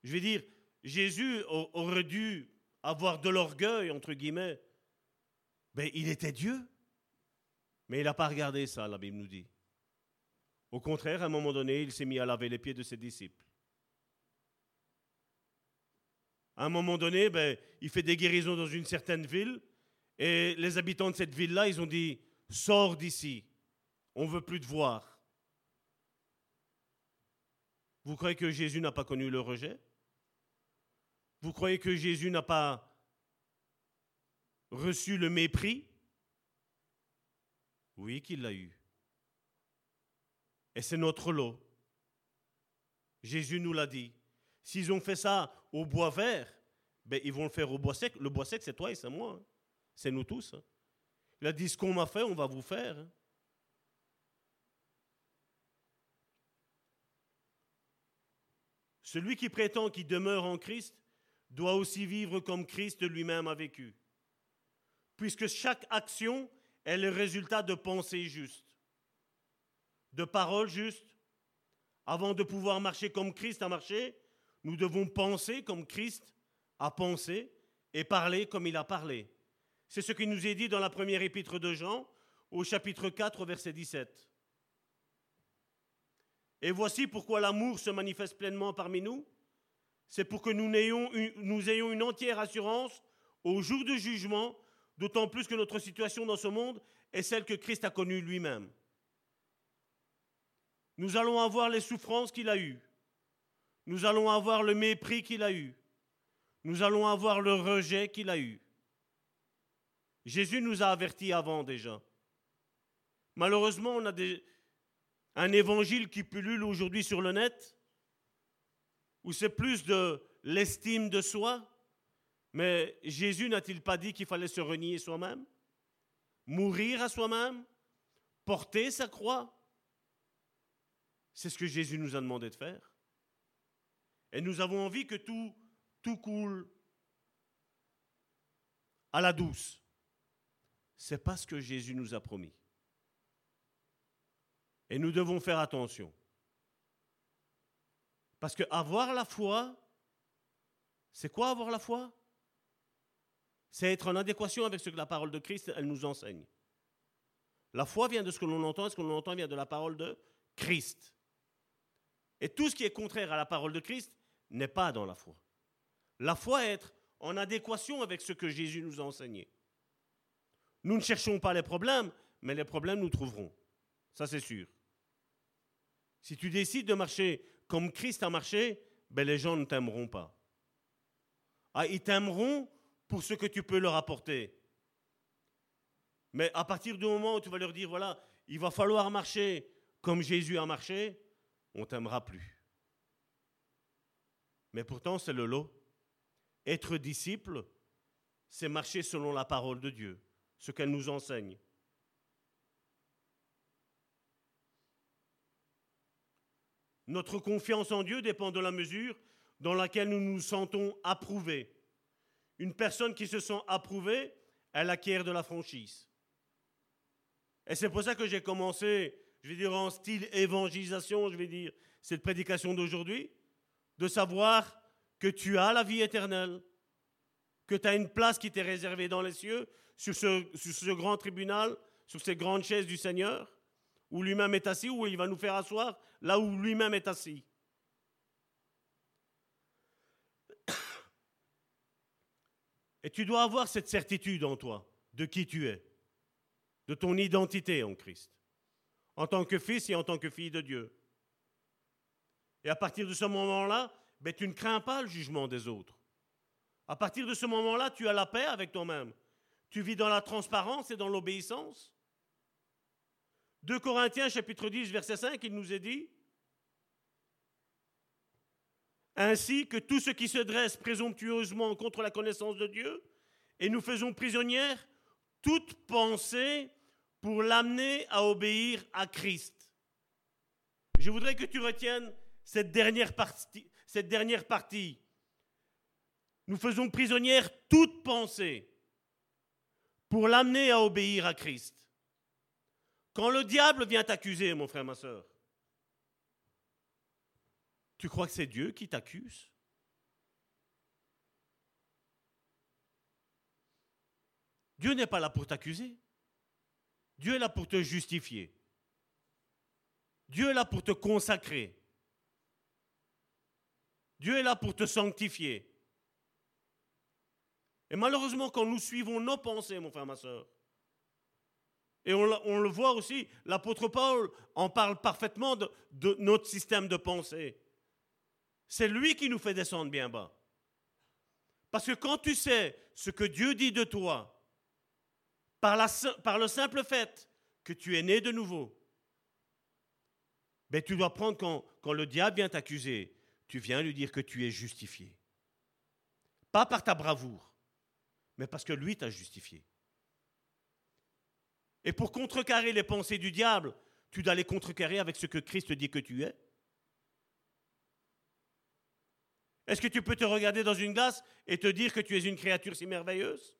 Je veux dire, Jésus aurait dû avoir de l'orgueil, entre guillemets. Mais il était Dieu. Mais il n'a pas regardé ça, la Bible nous dit. Au contraire, à un moment donné, il s'est mis à laver les pieds de ses disciples. À un moment donné, ben, il fait des guérisons dans une certaine ville, et les habitants de cette ville-là, ils ont dit, sors d'ici, on ne veut plus te voir. Vous croyez que Jésus n'a pas connu le rejet? Vous croyez que Jésus n'a pas reçu le mépris? Oui, qu'il l'a eu. Et c'est notre lot. Jésus nous l'a dit. S'ils ont fait ça au bois vert, ben, ils vont le faire au bois sec. Le bois sec, c'est toi et c'est moi. C'est nous tous. Hein. Il a dit ce qu'on m'a fait, on va vous faire. Hein. Celui qui prétend qu'il demeure en Christ doit aussi vivre comme Christ lui-même a vécu. Puisque chaque action est le résultat de pensées justes, de paroles justes. Avant de pouvoir marcher comme Christ a marché, nous devons penser comme Christ a pensé et parler comme il a parlé. C'est ce qui nous est dit dans la première épître de Jean, au chapitre 4, verset 17. Et voici pourquoi l'amour se manifeste pleinement parmi nous. C'est pour que nous ayons, une, nous ayons une entière assurance au jour du jugement, d'autant plus que notre situation dans ce monde est celle que Christ a connue lui-même. Nous allons avoir les souffrances qu'il a eues. Nous allons avoir le mépris qu'il a eu. Nous allons avoir le rejet qu'il a eu. Jésus nous a avertis avant déjà. Malheureusement, on a un évangile qui pullule aujourd'hui sur le net, où c'est plus de l'estime de soi, mais Jésus n'a-t-il pas dit qu'il fallait se renier soi-même, mourir à soi-même, porter sa croix? C'est ce que Jésus nous a demandé de faire. Et nous avons envie que tout coule à la douce. C'est pas ce que Jésus nous a promis. Et nous devons faire attention. Parce que avoir la foi, c'est quoi avoir la foi? C'est être en adéquation avec ce que la parole de Christ, nous enseigne. La foi vient de ce que l'on entend, et ce que l'on entend vient de la parole de Christ. Et tout ce qui est contraire à la parole de Christ n'est pas dans la foi. La foi est être en adéquation avec ce que Jésus nous a enseigné. Nous ne cherchons pas les problèmes, mais les problèmes nous trouverons. Ça, c'est sûr. Si tu décides de marcher comme Christ a marché, ben les gens ne t'aimeront pas. Ah, ils t'aimeront pour ce que tu peux leur apporter. Mais à partir du moment où tu vas leur dire, voilà, il va falloir marcher comme Jésus a marché, on t'aimera plus. Mais pourtant, c'est le lot. Être disciple, c'est marcher selon la parole de Dieu, ce qu'elle nous enseigne. Notre confiance en Dieu dépend de la mesure dans laquelle nous nous sentons approuvés. Une personne qui se sent approuvée, elle acquiert de la franchise. Et c'est pour ça que j'ai commencé, je vais dire en style évangélisation, je vais dire, cette prédication d'aujourd'hui, de savoir que tu as la vie éternelle, que tu as une place qui t'est réservée dans les cieux, sur ce, grand tribunal, sur ces grandes chaises du Seigneur, où lui-même est assis, où il va nous faire asseoir là où lui-même est assis. Et tu dois avoir cette certitude en toi de qui tu es, de ton identité en Christ, en tant que fils et en tant que fille de Dieu. Et à partir de ce moment-là, ben, tu ne crains pas le jugement des autres. À partir de ce moment-là, tu as la paix avec toi-même. Tu vis dans la transparence et dans l'obéissance? 2 Corinthiens chapitre 10 verset 5, il nous est dit, ainsi que tout ce qui se dresse présomptueusement contre la connaissance de Dieu, et nous faisons prisonnière toute pensée pour l'amener à obéir à Christ. Je voudrais que tu retiennes cette dernière partie. Cette dernière partie. Nous faisons prisonnière toute pensée pour l'amener à obéir à Christ. Quand le diable vient t'accuser, mon frère, ma soeur, tu crois que c'est Dieu qui t'accuse? Dieu n'est pas là pour t'accuser. Dieu est là pour te justifier. Dieu est là pour te consacrer. Dieu est là pour te sanctifier. Et malheureusement, quand nous suivons nos pensées, mon frère, ma soeur, et on, le voit aussi, l'apôtre Paul en parle parfaitement de, notre système de pensée. C'est lui qui nous fait descendre bien bas. Parce que quand tu sais ce que Dieu dit de toi, par, le simple fait que tu es né de nouveau, ben tu dois prendre quand, quand le diable vient t'accuser, tu viens lui dire que tu es justifié. Pas par ta bravoure, mais parce que lui t'a justifié. Et pour contrecarrer les pensées du diable, tu dois les contrecarrer avec ce que Christ dit que tu es. Est-ce que tu peux te regarder dans une glace et te dire que tu es une créature si merveilleuse?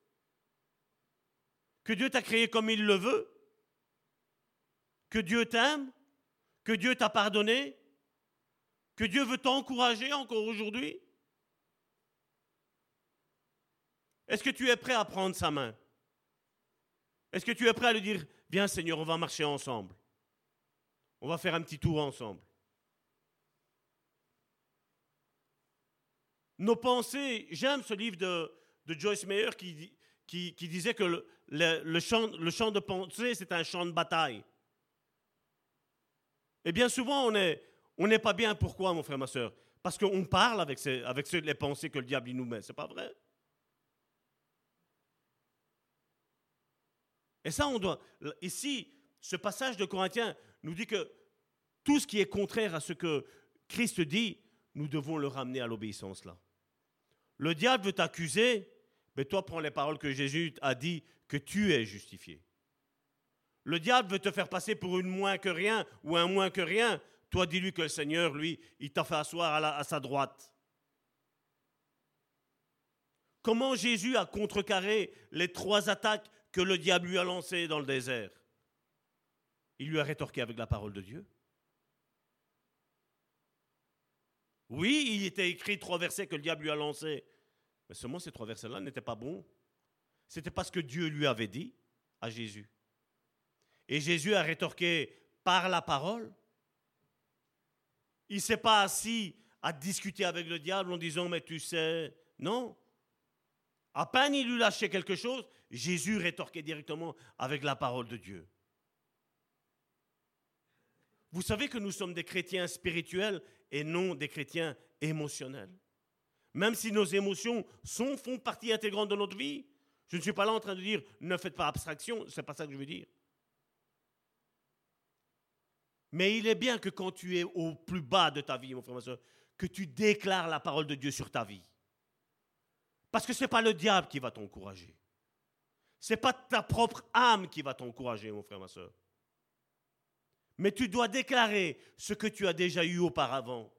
Que Dieu t'a créé comme il le veut? Que Dieu t'aime? Que Dieu t'a pardonné? Que Dieu veut t'encourager encore aujourd'hui? Est-ce que tu es prêt à prendre sa main? Est-ce que tu es prêt à lui dire, viens Seigneur, on va marcher ensemble On va faire un petit tour ensemble Nos pensées, j'aime ce livre de, Joyce Meyer qui, disait que le, champ, le champ de pensée, c'est un champ de bataille. Et bien souvent, on n'est pas bien. Pourquoi, mon frère, ma soeur Parce qu'on parle avec, avec les pensées que le diable nous met. C'est pas vrai? Et ça, on doit. Ici, ce passage de Corinthiens nous dit que tout ce qui est contraire à ce que Christ dit, nous devons le ramener à l'obéissance là. Le diable veut t'accuser, mais toi prends les paroles que Jésus a dit que tu es justifié. Le diable veut te faire passer pour une moins que rien ou un moins que rien. Toi, dis-lui que le Seigneur, lui, il t'a fait asseoir à, à sa droite. Comment Jésus a contrecarré les trois attaques que le diable lui a lancé dans le désert Il lui a rétorqué avec la parole de Dieu. Oui, il était écrit trois versets que le diable lui a lancés. Mais seulement ces trois versets-là n'étaient pas bons. C'était parce que Dieu lui avait dit à Jésus. Et Jésus a rétorqué par la parole. Il ne s'est pas assis à discuter avec le diable en disant, mais tu sais, non. À peine il lui lâchait quelque chose, Jésus rétorquait directement avec la parole de Dieu. Vous savez que nous sommes des chrétiens spirituels et non des chrétiens émotionnels. Même si nos émotions sont, font partie intégrante de notre vie, je ne suis pas là en train de dire ne faites pas abstraction, ce n'est pas ça que je veux dire. Mais il est bien que quand tu es au plus bas de ta vie, mon frère, ma soeur, que tu déclares la parole de Dieu sur ta vie. Parce que ce n'est pas le diable qui va t'encourager. N'est pas ta propre âme qui va t'encourager, mon frère, ma soeur. Mais tu dois déclarer ce que tu as déjà eu auparavant.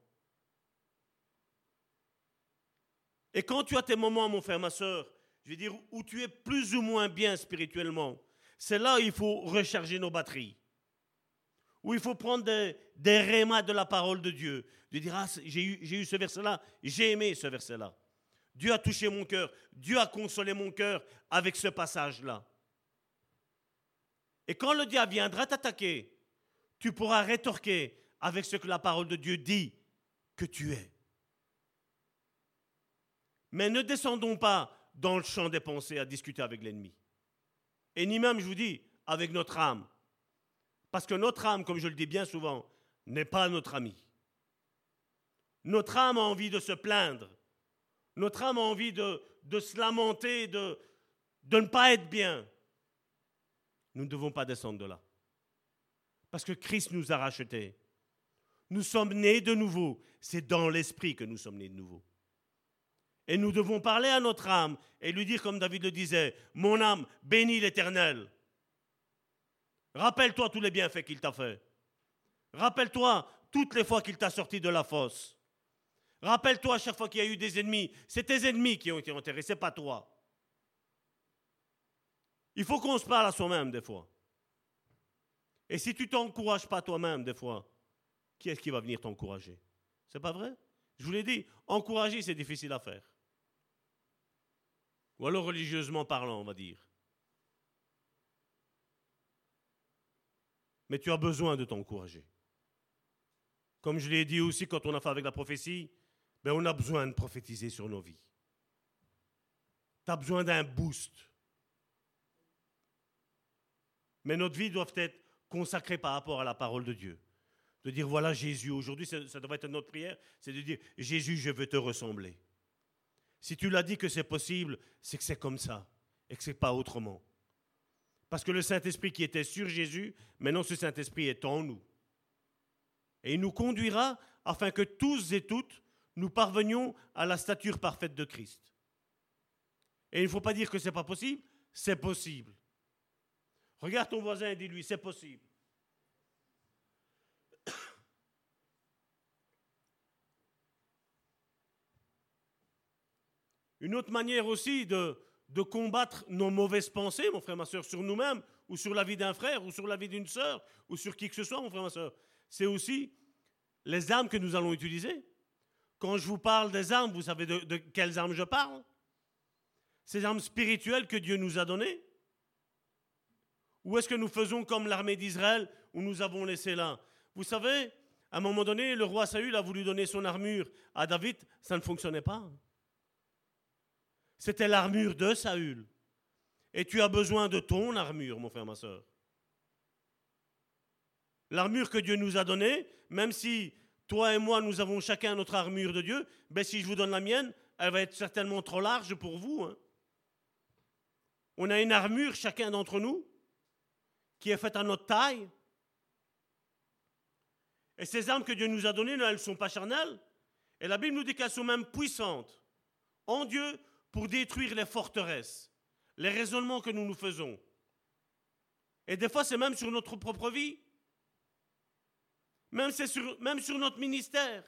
Et quand tu as tes moments, mon frère, ma soeur, je veux dire, où tu es plus ou moins bien spirituellement, c'est là où il faut recharger nos batteries. Où il faut prendre des, des rémas de la parole de Dieu. De dire, ah, j'ai eu, eu ce verset-là, j'ai aimé ce verset-là. Dieu a touché mon cœur. Dieu a consolé mon cœur avec ce passage-là. Et quand le diable viendra t'attaquer, tu pourras rétorquer avec ce que la parole de Dieu dit que tu es. Mais ne descendons pas dans le champ des pensées à discuter avec l'ennemi. Et ni même, je vous dis, avec notre âme. Parce que notre âme, comme je le dis bien souvent, n'est pas notre ami. Notre âme a envie de se plaindre, notre âme a envie de, se lamenter, de, ne pas être bien. Nous ne devons pas descendre de là. Parce que Christ nous a rachetés. Nous sommes nés de nouveau. C'est dans l'esprit que nous sommes nés de nouveau. Et nous devons parler à notre âme et lui dire, comme David le disait, Mon âme, bénis l'Éternel. Rappelle-toi tous les bienfaits qu'il t'a fait. Rappelle-toi toutes les fois qu'il t'a sorti de la fosse. Rappelle-toi chaque fois qu'il y a eu des ennemis, c'est tes ennemis qui ont été enterrés, c'est pas toi. Il faut qu'on se parle à soi-même des fois. Et si tu t'encourages pas toi-même des fois, qui est-ce qui va venir t'encourager? C'est pas vrai? Je vous l'ai dit, encourager c'est difficile à faire. Ou alors religieusement parlant, on va dire. Mais tu as besoin de t'encourager. Comme je l'ai dit aussi quand on a fait avec la prophétie, ben, on a besoin de prophétiser sur nos vies. Tu as besoin d'un boost. Mais notre vie doit être consacrée par rapport à la parole de Dieu. De dire, voilà Jésus, aujourd'hui, ça, ça devrait être notre prière, c'est de dire, Jésus, je veux te ressembler. Si tu l'as dit que c'est possible, c'est que c'est comme ça et que ce n'est pas autrement. Parce que le Saint-Esprit qui était sur Jésus, maintenant ce Saint-Esprit est en nous. Et il nous conduira afin que tous et toutes, nous parvenions à la stature parfaite de Christ. Et il ne faut pas dire que ce n'est pas possible, c'est possible. Regarde ton voisin et dis-lui, c'est possible. Une autre manière aussi de, combattre nos mauvaises pensées, mon frère, ma soeur, sur nous-mêmes, ou sur la vie d'un frère, ou sur la vie d'une sœur, ou sur qui que ce soit, mon frère, ma soeur, c'est aussi les armes que nous allons utiliser. Quand je vous parle des armes, vous savez de, quelles armes je parle? Ces armes spirituelles que Dieu nous a données? Ou est-ce que nous faisons comme l'armée d'Israël, où nous avons laissé là? Vous savez, à un moment donné, le roi Saül a voulu donner son armure à David, ça ne fonctionnait pas. C'était l'armure de Saül. Et tu as besoin de ton armure, mon frère, ma soeur. L'armure que Dieu nous a donnée, même si toi et moi, nous avons chacun notre armure de Dieu, ben si je vous donne la mienne, elle va être certainement trop large pour vous. Hein. On a une armure, chacun d'entre nous, qui est faite à notre taille. Et ces armes que Dieu nous a données, elles ne sont pas charnelles. Et la Bible nous dit qu'elles sont même puissantes en Dieu pour détruire les forteresses, les raisonnements que nous nous faisons. Et des fois, c'est même sur notre propre vie. Même, sur, notre ministère.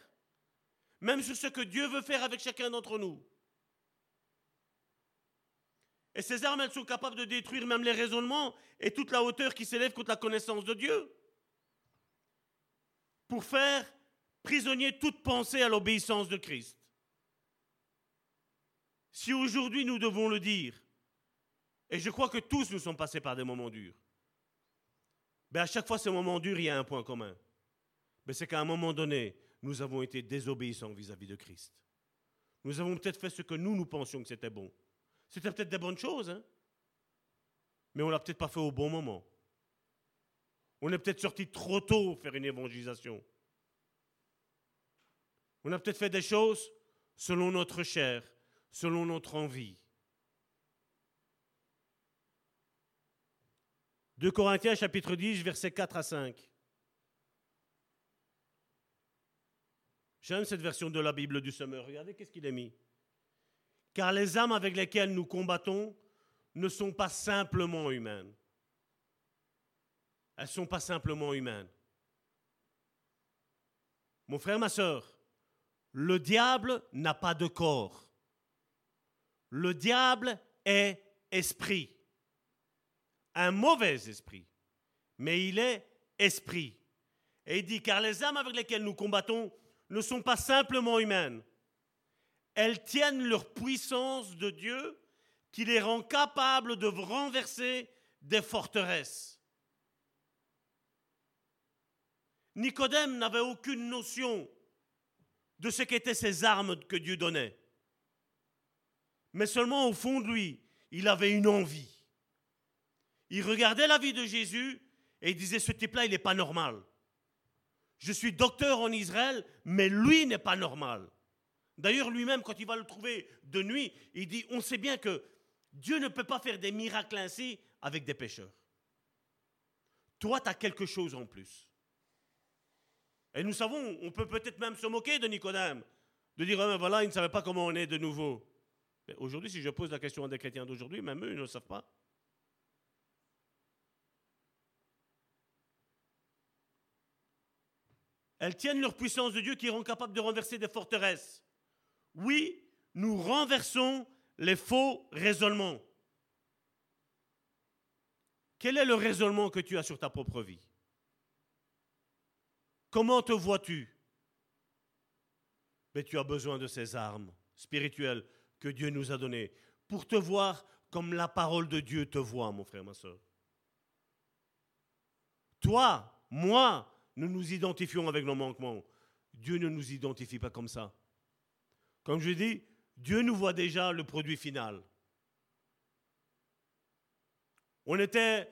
Même sur ce que Dieu veut faire avec chacun d'entre nous. Et ces armes, elles sont capables de détruire même les raisonnements et toute la hauteur qui s'élève contre la connaissance de Dieu pour faire prisonnier toute pensée à l'obéissance de Christ. Si aujourd'hui nous devons le dire, et je crois que tous nous sommes passés par des moments durs, ben, à chaque fois ces moments durs, il y a un point commun. Mais c'est qu'à un moment donné, nous avons été désobéissants vis-à-vis de Christ. Nous avons peut-être fait ce que nous, nous pensions que c'était bon. C'était peut-être des bonnes choses, hein mais on ne l'a peut-être pas fait au bon moment. On est peut-être sorti trop tôt faire une évangélisation. On a peut-être fait des choses selon notre chair, selon notre envie. 2 Corinthiens chapitre 10, versets 4 à 5. J'aime cette version de la Bible du Semeur. Regardez qu'est-ce qu'il a mis. Car les âmes avec lesquelles nous combattons ne sont pas simplement humaines. Elles ne sont pas simplement humaines. Mon frère, ma soeur, le diable n'a pas de corps. Le diable est esprit. Un mauvais esprit. Mais il est esprit. Et il dit, car les âmes avec lesquelles nous combattons ne sont pas simplement humaines. Elles tiennent leur puissance de Dieu qui les rend capables de renverser des forteresses. Nicodème n'avait aucune notion de ce qu'étaient ces armes que Dieu donnait. Mais seulement au fond de lui, il avait une envie. Il regardait la vie de Jésus et il disait, ce type-là, il n'est pas normal. Je suis docteur en Israël, mais lui n'est pas normal. D'ailleurs, lui-même, quand il va le trouver de nuit, il dit, on sait bien que Dieu ne peut pas faire des miracles ainsi avec des pécheurs. Toi, tu as quelque chose en plus. Et nous savons, on peut peut-être même se moquer de Nicodème, de dire, ah, voilà, il ne savait pas comment on est de nouveau. Aujourd'hui, si je pose la question à des chrétiens d'aujourd'hui, même eux, ils ne le savent pas. Elles tiennent leur puissance de Dieu qui rend capable de renverser des forteresses. Oui, nous renversons les faux raisonnements. Quel est le raisonnement que tu as sur ta propre vie? Comment te vois-tu? Mais tu as besoin de ces armes spirituelles que Dieu nous a données pour te voir comme la parole de Dieu te voit, mon frère, ma soeur. Toi, moi, nous nous identifions avec nos manquements. Dieu ne nous identifie pas comme ça. Comme je dis, Dieu nous voit déjà le produit final. On était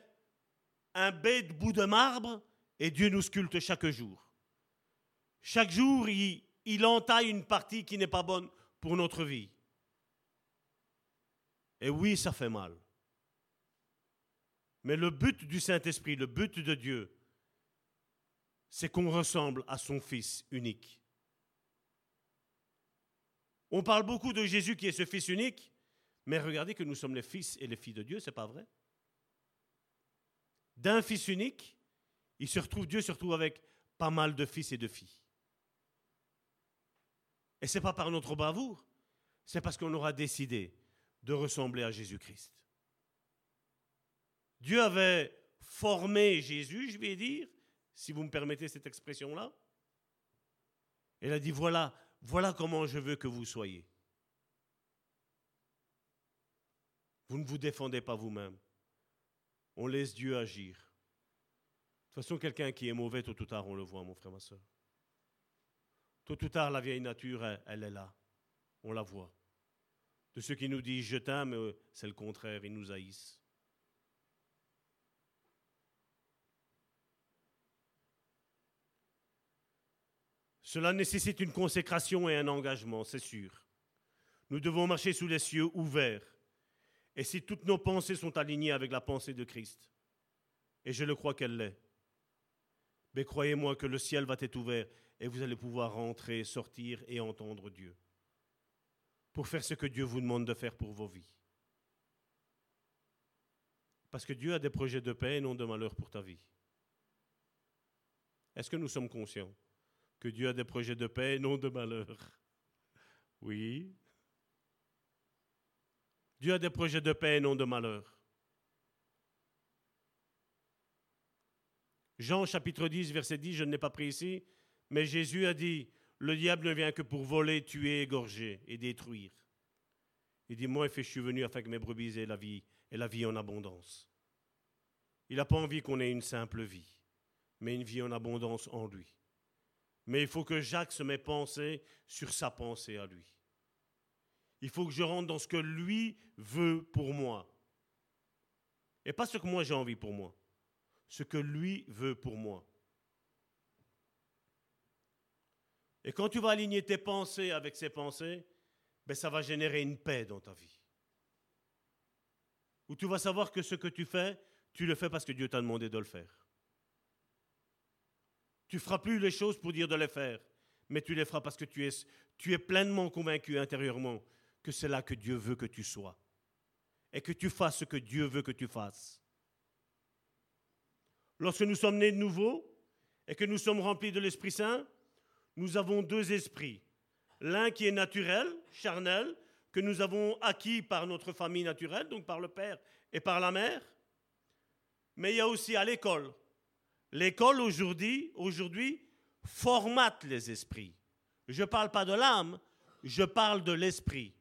un bête bout de marbre et Dieu nous sculpte chaque jour. Chaque jour, il, entaille une partie qui n'est pas bonne pour notre vie. Et oui, ça fait mal. Mais le but du Saint-Esprit, le but de Dieu, c'est qu'on ressemble à son Fils unique. On parle beaucoup de Jésus qui est ce Fils unique, mais regardez que nous sommes les fils et les filles de Dieu, c'est pas vrai? D'un Fils unique, il se retrouve, Dieu se retrouve avec pas mal de fils et de filles. Et ce n'est pas par notre bravoure, C'est parce qu'on aura décidé de ressembler à Jésus-Christ. Dieu avait formé Jésus, je vais dire, si vous me permettez cette expression-là. Elle a dit, voilà, voilà comment je veux que vous soyez. Vous ne vous défendez pas vous-même. On laisse Dieu agir. De toute façon, quelqu'un qui est mauvais, tôt ou tard, on le voit, mon frère, ma soeur. Tôt ou tard, la vieille nature, elle, est là. On la voit. De ceux qui nous disent je t'aime, euh, c'est le contraire, ils nous haïssent. Cela nécessite une consécration et un engagement, c'est sûr. Nous devons marcher sous les cieux ouverts et si toutes nos pensées sont alignées avec la pensée de Christ, et je le crois qu'elle l'est, mais croyez-moi que le ciel va être ouvert et vous allez pouvoir rentrer, sortir et entendre Dieu pour faire ce que Dieu vous demande de faire pour vos vies. Parce que Dieu a des projets de paix et non de malheur pour ta vie. Est-ce que nous sommes conscients? Que Dieu a des projets de paix et non de malheur Oui. Dieu a des projets de paix et non de malheur. Jean chapitre 10, verset 10, je ne l'ai pas pris ici, mais Jésus a dit, le diable ne vient que pour voler, tuer, égorger et détruire. Il dit, moi, je suis venu afin que mes brebis aient la vie, et la vie en abondance. Il n'a pas envie qu'on ait une simple vie, mais une vie en abondance en lui. Mais il faut que Jacques se mette pensée sur sa pensée à lui. Il faut que je rentre dans ce que lui veut pour moi. Et pas ce que moi j'ai envie pour moi. Ce que lui veut pour moi. Et quand tu vas aligner tes pensées avec ses pensées, ben ça va générer une paix dans ta vie. Où tu vas savoir que ce que tu fais, tu le fais parce que Dieu t'a demandé de le faire. Tu feras plus les choses pour dire de les faire, mais tu les feras parce que tu es, tu es pleinement convaincu intérieurement que c'est là que Dieu veut que tu sois. Et que tu fasses ce que Dieu veut que tu fasses. Lorsque nous sommes nés de nouveau et que nous sommes remplis de l'Esprit Saint, nous avons deux esprits. L'un qui est naturel, charnel, que nous avons acquis par notre famille naturelle, donc par le père et par la mère. Mais il y a aussi à l'école. L'école aujourd'hui, formate les esprits. Je ne parle pas de l'âme, je parle de l'esprit.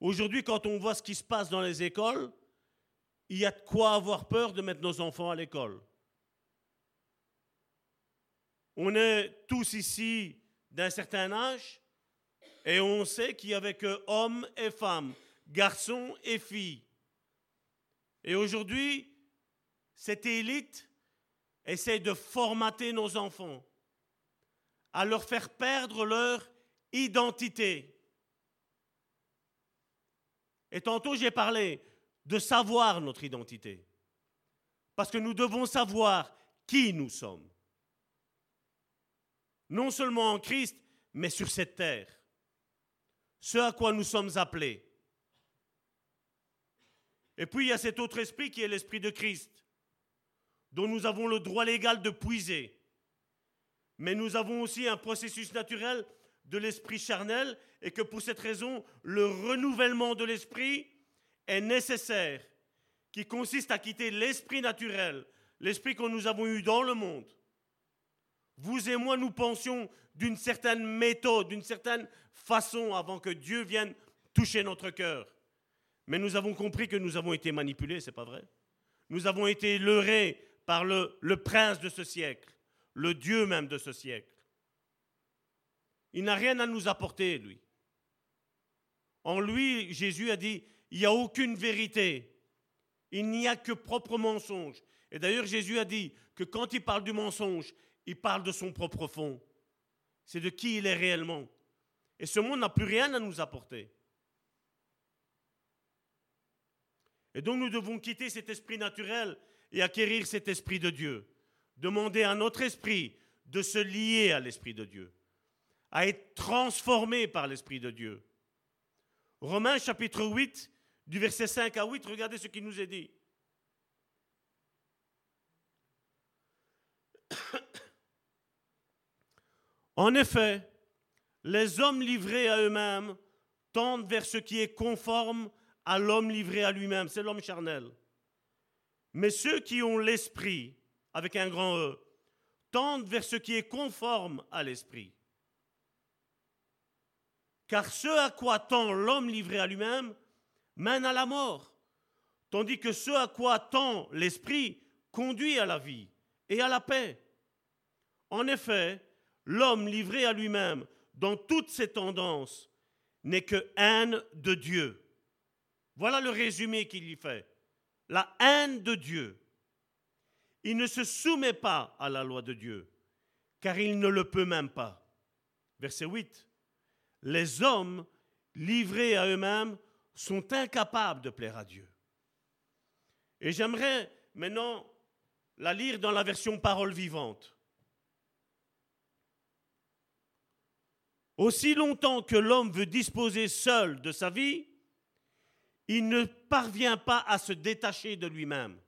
Aujourd'hui, quand on voit ce qui se passe dans les écoles, il y a de quoi avoir peur de mettre nos enfants à l'école. On est tous ici d'un certain âge et on sait qu'il n'y avait que hommes et femmes, garçons et filles. Et aujourd'hui, cette élite essaie de formater nos enfants, à leur faire perdre leur identité. Et tantôt, j'ai parlé de savoir notre identité. Parce que nous devons savoir qui nous sommes. Non seulement en Christ, mais sur cette terre. Ce à quoi nous sommes appelés. Et puis il y a cet autre esprit qui est l'esprit de Christ, dont nous avons le droit légal de puiser. Mais nous avons aussi un processus naturel de l'esprit charnel et que pour cette raison, le renouvellement de l'esprit est nécessaire, qui consiste à quitter l'esprit naturel, l'esprit que nous avons eu dans le monde. Vous et moi, nous pensions d'une certaine méthode, d'une certaine façon avant que Dieu vienne toucher notre cœur. Mais nous avons compris que nous avons été manipulés, c'est pas vrai? Nous avons été leurrés par le, prince de ce siècle, le Dieu même de ce siècle. Il n'a rien à nous apporter, lui. En lui, Jésus a dit, il n'y a aucune vérité. Il n'y a que propre mensonge. Et d'ailleurs, Jésus a dit que quand il parle du mensonge, il parle de son propre fond. C'est de qui il est réellement. Et ce monde n'a plus rien à nous apporter. Et donc nous devons quitter cet esprit naturel et acquérir cet esprit de Dieu. Demander à notre esprit de se lier à l'esprit de Dieu à être transformé par l'Esprit de Dieu. Romains chapitre 8, du verset 5 à 8, regardez ce qui nous est dit. En effet, les hommes livrés à eux-mêmes tendent vers ce qui est conforme à l'homme livré à lui-même, c'est l'homme charnel. Mais ceux qui ont l'esprit, avec un grand E, tendent vers ce qui est conforme à l'esprit. Car ce à quoi tend l'homme livré à lui-même mène à la mort, tandis que ce à quoi tend l'esprit conduit à la vie et à la paix. En effet, l'homme livré à lui-même dans toutes ses tendances n'est que haine de Dieu. Voilà le résumé qu'il y fait. La haine de Dieu. Il ne se soumet pas à la loi de Dieu, car il ne le peut même pas. Verset 8. Les hommes livrés à eux-mêmes sont incapables de plaire à Dieu. Et j'aimerais maintenant la lire dans la version parole vivante. Aussi longtemps que l'homme veut disposer seul de sa vie, il ne parvient pas à se détacher de lui-même.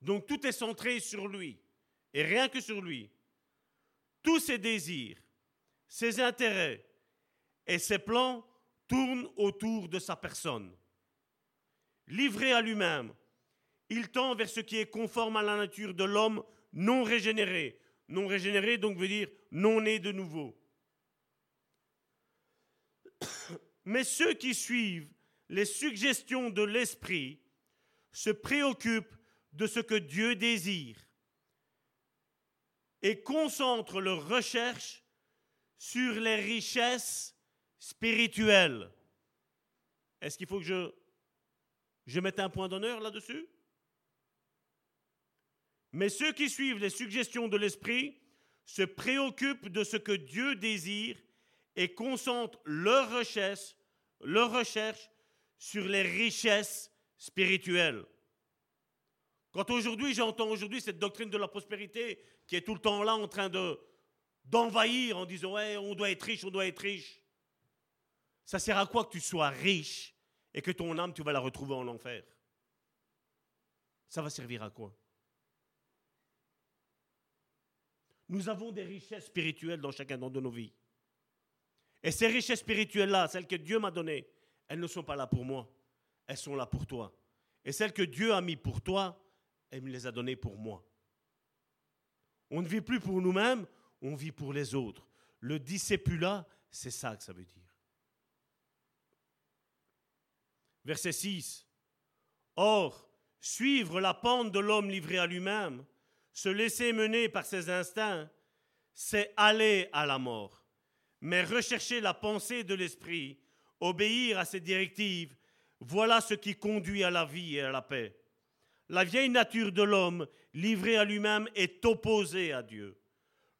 Donc tout est centré sur lui, et rien que sur lui. Tous ses désirs, ses intérêts et ses plans tournent autour de sa personne. Livré à lui-même, il tend vers ce qui est conforme à la nature de l'homme non régénéré. Non régénéré donc veut dire non né de nouveau. Mais ceux qui suivent les suggestions de l'esprit se préoccupent de ce que Dieu désire et concentrent leurs recherches sur les richesses spirituelles. Est-ce qu'il faut que je, je mette un point d'honneur là-dessus? Mais ceux qui suivent les suggestions de l'esprit se préoccupent de ce que Dieu désire et concentrent leurs recherches, leurs recherches sur les richesses spirituelles. Quand aujourd'hui j'entends aujourd'hui cette doctrine de la prospérité qui est tout le temps là en train de d'envahir en disant ouais on doit être riche, on doit être riche. Ça sert à quoi que tu sois riche et que ton âme tu vas la retrouver en enfer? Ça va servir à quoi? Nous avons des richesses spirituelles dans chacun de nos vies. Et ces richesses spirituelles-là, celles que Dieu m'a données, elles ne sont pas là pour moi. Elles sont là pour toi. Et celles que Dieu a mis pour toi, elle me les a données pour moi. On ne vit plus pour nous-mêmes, on vit pour les autres. Le discipula, c'est ça que ça veut dire. Verset 6. Or, suivre la pente de l'homme livré à lui-même, se laisser mener par ses instincts, c'est aller à la mort. Mais rechercher la pensée de l'esprit, obéir à ses directives, voilà ce qui conduit à la vie et à la paix. La vieille nature de l'homme, livré à lui-même, est opposée à Dieu.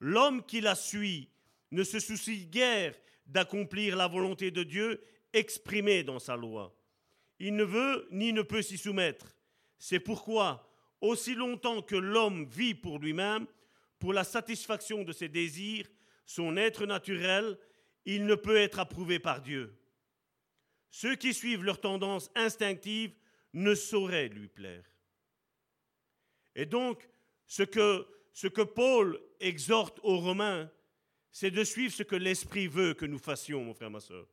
L'homme qui la suit ne se soucie guère d'accomplir la volonté de Dieu exprimée dans sa loi. Il ne veut ni ne peut s'y soumettre. C'est pourquoi, aussi longtemps que l'homme vit pour lui-même, pour la satisfaction de ses désirs, son être naturel, il ne peut être approuvé par Dieu. Ceux qui suivent leur tendance instinctive ne sauraient lui plaire. Et donc, ce que, Paul exhorte aux Romains, c'est de suivre ce que l'Esprit veut que nous fassions, mon frère, ma soeur.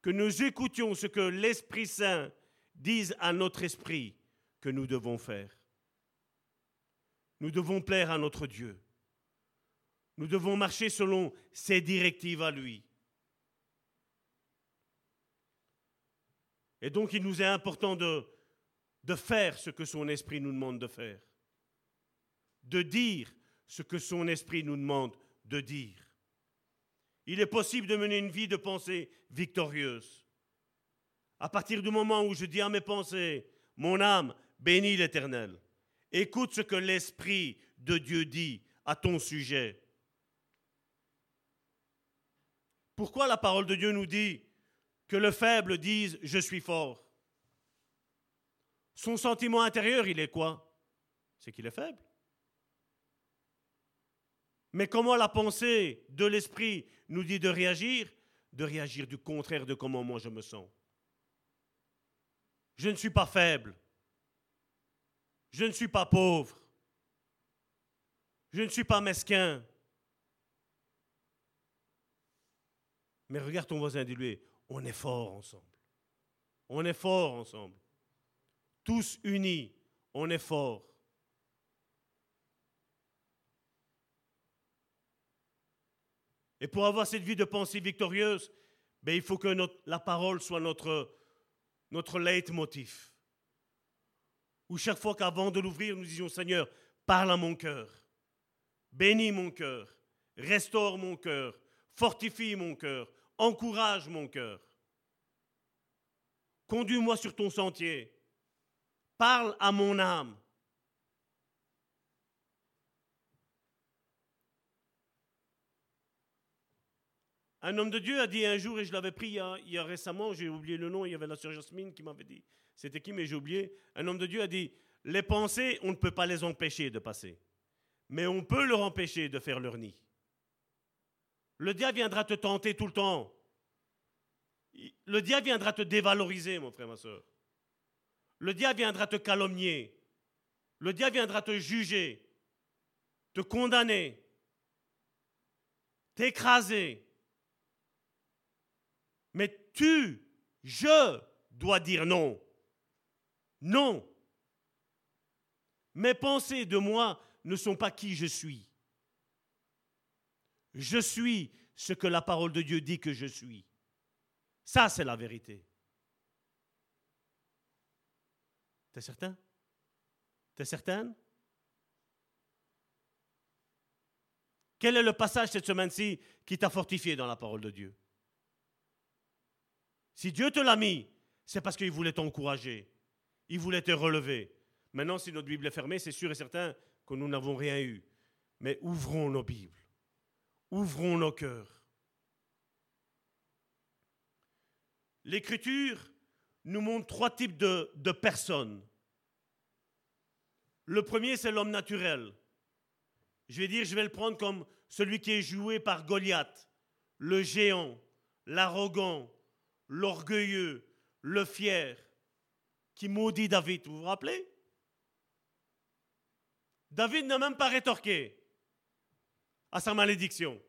Que nous écoutions ce que l'Esprit Saint dise à notre esprit que nous devons faire. Nous devons plaire à notre Dieu. Nous devons marcher selon ses directives à lui. Et donc il nous est important de, faire ce que son esprit nous demande de faire, de dire ce que son esprit nous demande de dire. Il est possible de mener une vie de pensée victorieuse. À partir du moment où je dis à mes pensées, mon âme, bénis l'Éternel, écoute ce que l'Esprit de Dieu dit à ton sujet. Pourquoi la parole de Dieu nous dit que le faible dise ⁇ Je suis fort ⁇ son sentiment intérieur, il est quoi? C'est qu'il est faible. Mais comment la pensée de l'esprit nous dit de réagir? De réagir du contraire de comment moi je me sens. Je ne suis pas faible. Je ne suis pas pauvre. Je ne suis pas mesquin. Mais regarde ton voisin, dis-lui, on est fort ensemble. On est fort ensemble. Tous unis, on est fort. Et pour avoir cette vie de pensée victorieuse, ben, il faut que la parole soit notre, notre leitmotiv. Où chaque fois qu'avant de l'ouvrir, nous disions Seigneur, parle à mon cœur, bénis mon cœur, restaure mon cœur, fortifie mon cœur, encourage mon cœur. Conduis-moi sur ton sentier, parle à mon âme. Un homme de Dieu a dit un jour, et je l'avais pris il y, a, récemment, j'ai oublié le nom, il y avait la sœur Jasmine qui m'avait dit, c'était qui, mais j'ai oublié. Un homme de Dieu a dit, les pensées, on ne peut pas les empêcher de passer, mais on peut leur empêcher de faire leur nid. Le diable viendra te tenter tout le temps. Le diable viendra te dévaloriser, mon frère, ma soeur. Le diable viendra te calomnier. Le diable viendra te juger, te condamner, t'écraser. Mais tu, je dois dire non. Non. Mes pensées de moi ne sont pas qui je suis. Je suis ce que la parole de Dieu dit que je suis. Ça, c'est la vérité. T'es certain? T'es certaine? Quel est le passage cette semaine-ci qui t'a fortifié dans la parole de Dieu? Si Dieu te l'a mis, c'est parce qu'il voulait t'encourager. Il voulait te relever. Maintenant, si notre Bible est fermée, c'est sûr et certain que nous n'avons rien eu. Mais ouvrons nos Bibles. Ouvrons nos cœurs. L'Écriture nous montre trois types de, personnes. Le premier, c'est l'homme naturel. Je vais dire, je vais le prendre comme celui qui est joué par Goliath, le géant, l'arrogant, l'orgueilleux, le fier, qui maudit David. Vous vous rappelez? David n'a même pas rétorqué à sa malédiction.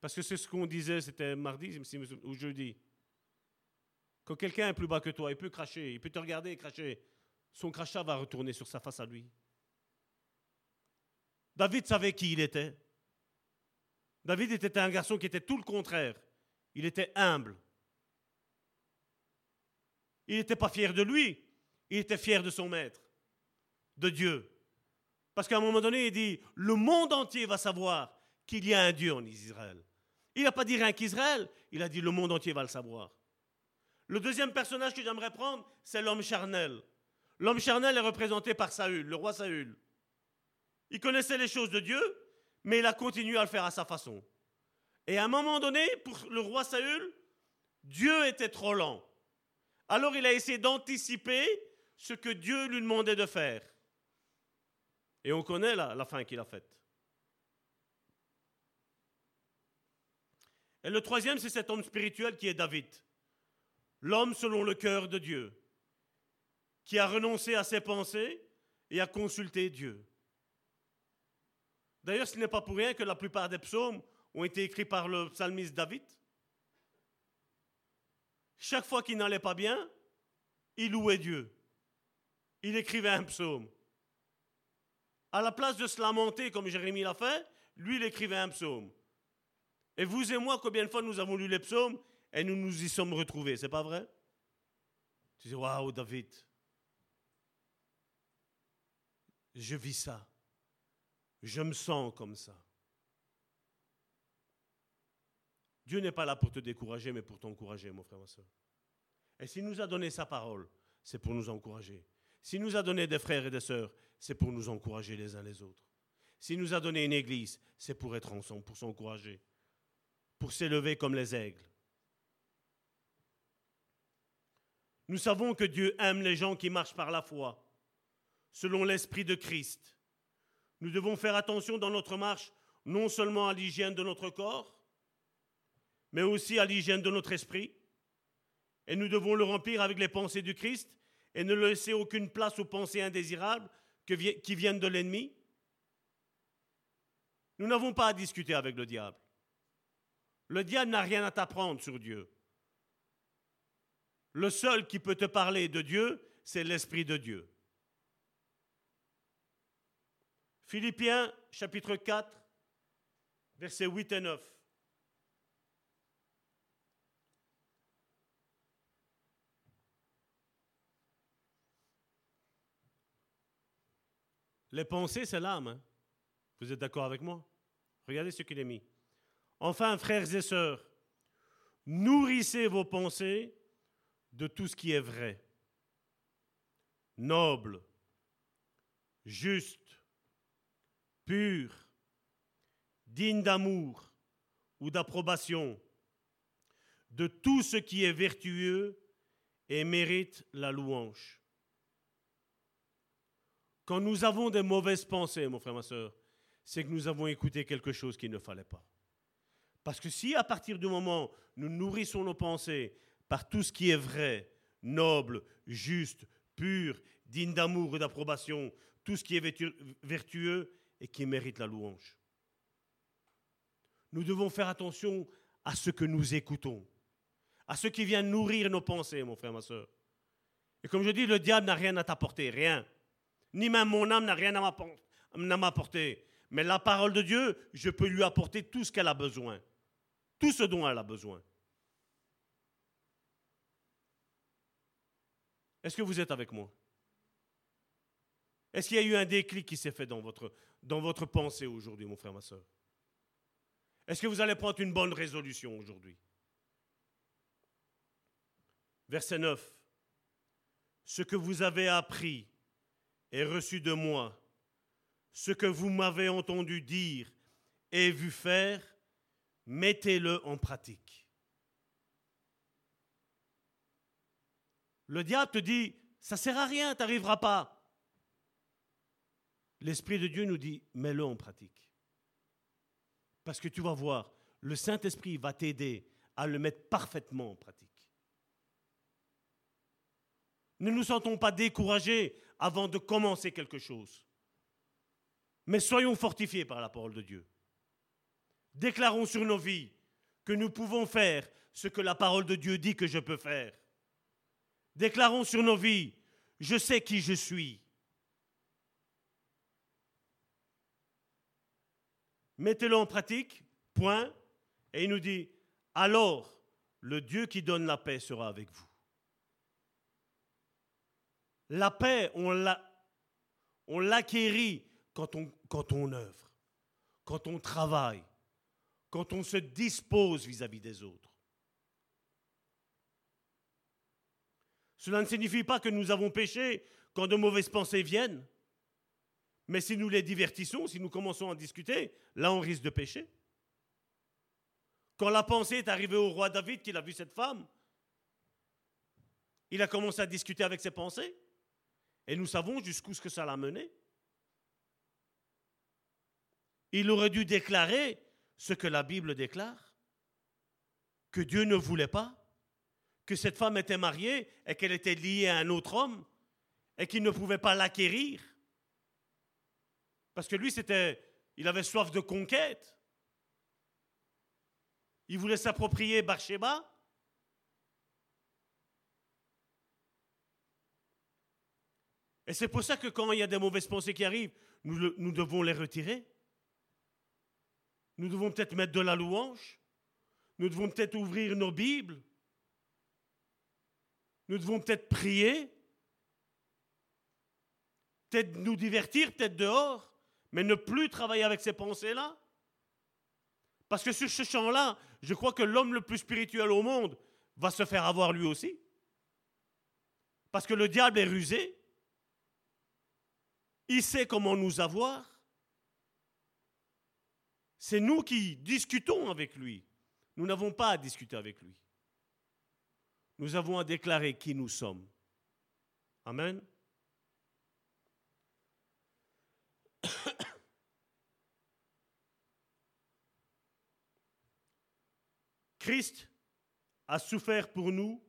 Parce que c'est ce qu'on disait, c'était mardi ou jeudi. Quand quelqu'un est plus bas que toi, il peut cracher, il peut te regarder et cracher. Son crachat va retourner sur sa face à lui. David savait qui il était. David était un garçon qui était tout le contraire. Il était humble. Il n'était pas fier de lui, il était fier de son maître, de Dieu. Parce qu'à un moment donné, il dit, le monde entier va savoir qu'il y a un Dieu en Israël. Il n'a pas dit rien qu'Israël, il a dit le monde entier va le savoir. Le deuxième personnage que j'aimerais prendre, c'est l'homme charnel. L'homme charnel est représenté par Saül, le roi Saül. Il connaissait les choses de Dieu, mais il a continué à le faire à sa façon. Et à un moment donné, pour le roi Saül, Dieu était trop lent. Alors il a essayé d'anticiper ce que Dieu lui demandait de faire. Et on connaît la, fin qu'il a faite. Et le troisième, c'est cet homme spirituel qui est David. L'homme selon le cœur de Dieu, qui a renoncé à ses pensées et a consulté Dieu. D'ailleurs, ce n'est pas pour rien que la plupart des psaumes ont été écrits par le psalmiste David. Chaque fois qu'il n'allait pas bien, il louait Dieu. Il écrivait un psaume. À la place de se lamenter comme Jérémie l'a fait, lui, il écrivait un psaume. Et vous et moi, combien de fois nous avons lu les psaumes et nous nous y sommes retrouvés, c'est pas vrai? Tu dis, waouh, David, je vis ça. Je me sens comme ça. Dieu n'est pas là pour te décourager, mais pour t'encourager, mon frère, ma soeur. Et s'il nous a donné sa parole, c'est pour nous encourager. S'il nous a donné des frères et des sœurs, c'est pour nous encourager les uns les autres. S'il nous a donné une église, c'est pour être ensemble, pour s'encourager, pour s'élever comme les aigles. Nous savons que Dieu aime les gens qui marchent par la foi, selon l'esprit de Christ. Nous devons faire attention dans notre marche non seulement à l'hygiène de notre corps, mais aussi à l'hygiène de notre esprit. Et nous devons le remplir avec les pensées du Christ et ne laisser aucune place aux pensées indésirables qui viennent de l'ennemi. Nous n'avons pas à discuter avec le diable. Le diable n'a rien à t'apprendre sur Dieu. Le seul qui peut te parler de Dieu, c'est l'Esprit de Dieu. Philippiens chapitre 4, versets 8 et 9. Les pensées, c'est l'âme. hein. Vous êtes d'accord avec moi? Regardez ce qu'il est mis. Enfin, frères et sœurs, nourrissez vos pensées de tout ce qui est vrai, noble, juste, pur, digne d'amour ou d'approbation, de tout ce qui est vertueux et mérite la louange. Quand nous avons des mauvaises pensées, mon frère, ma soeur, c'est que nous avons écouté quelque chose qu'il ne fallait pas. Parce que si à partir du moment où nous nourrissons nos pensées par tout ce qui est vrai, noble, juste, pur, digne d'amour et d'approbation, tout ce qui est vertu- vertueux et qui mérite la louange. Nous devons faire attention à ce que nous écoutons, à ce qui vient nourrir nos pensées, mon frère, ma soeur. Et comme je dis, le diable n'a rien à t'apporter, rien. Ni même mon âme n'a rien à m'appor- à m'apporter. Mais la parole de Dieu, je peux lui apporter tout ce qu'elle a besoin. Tout ce dont elle a besoin. Est-ce que vous êtes avec moi? Est-ce qu'il y a eu un déclic qui s'est fait dans votre, dans votre pensée aujourd'hui, mon frère, ma soeur? Est-ce que vous allez prendre une bonne résolution aujourd'hui? Verset 9. Ce que vous avez appris et reçu de moi, ce que vous m'avez entendu dire et vu faire, mettez-le en pratique. Le diable te dit, ça sert à rien, tu n'arriveras pas. L'Esprit de Dieu nous dit, mets-le en pratique. Parce que tu vas voir, le Saint-Esprit va t'aider à le mettre parfaitement en pratique. Ne nous sentons pas découragés avant de commencer quelque chose. Mais soyons fortifiés par la parole de Dieu. Déclarons sur nos vies que nous pouvons faire ce que la parole de Dieu dit que je peux faire. Déclarons sur nos vies, je sais qui je suis. Mettez-le en pratique, point, et il nous dit, alors le Dieu qui donne la paix sera avec vous. La paix, on l'a- on l'acquérit quand on, quand on œuvre, quand on travaille, quand on se dispose vis-à-vis des autres. Cela ne signifie pas que nous avons péché quand de mauvaises pensées viennent. Mais si nous les divertissons, si nous commençons à discuter, là on risque de pécher. Quand la pensée est arrivée au roi David qu'il a vu cette femme, il a commencé à discuter avec ses pensées. Et nous savons jusqu'où ce que ça l'a mené. Il aurait dû déclarer ce que la Bible déclare, que Dieu ne voulait pas, que cette femme était mariée et qu'elle était liée à un autre homme et qu'il ne pouvait pas l'acquérir. Parce que lui, c'était, il avait soif de conquête. Il voulait s'approprier Bathsheba. Et c'est pour ça que quand il y a des mauvaises pensées qui arrivent, nous, devons les retirer. Nous devons peut-être mettre de la louange. Nous devons peut-être ouvrir nos Bibles. Nous devons peut-être prier. Peut-être nous divertir, peut-être dehors, mais ne plus travailler avec ces pensées-là. Parce que sur ce champ-là, je crois que l'homme le plus spirituel au monde va se faire avoir lui aussi. Parce que le diable est rusé. Il sait comment nous avoir. C'est nous qui discutons avec lui. Nous n'avons pas à discuter avec lui. Nous avons à déclarer qui nous sommes. Amen. Christ a souffert pour nous,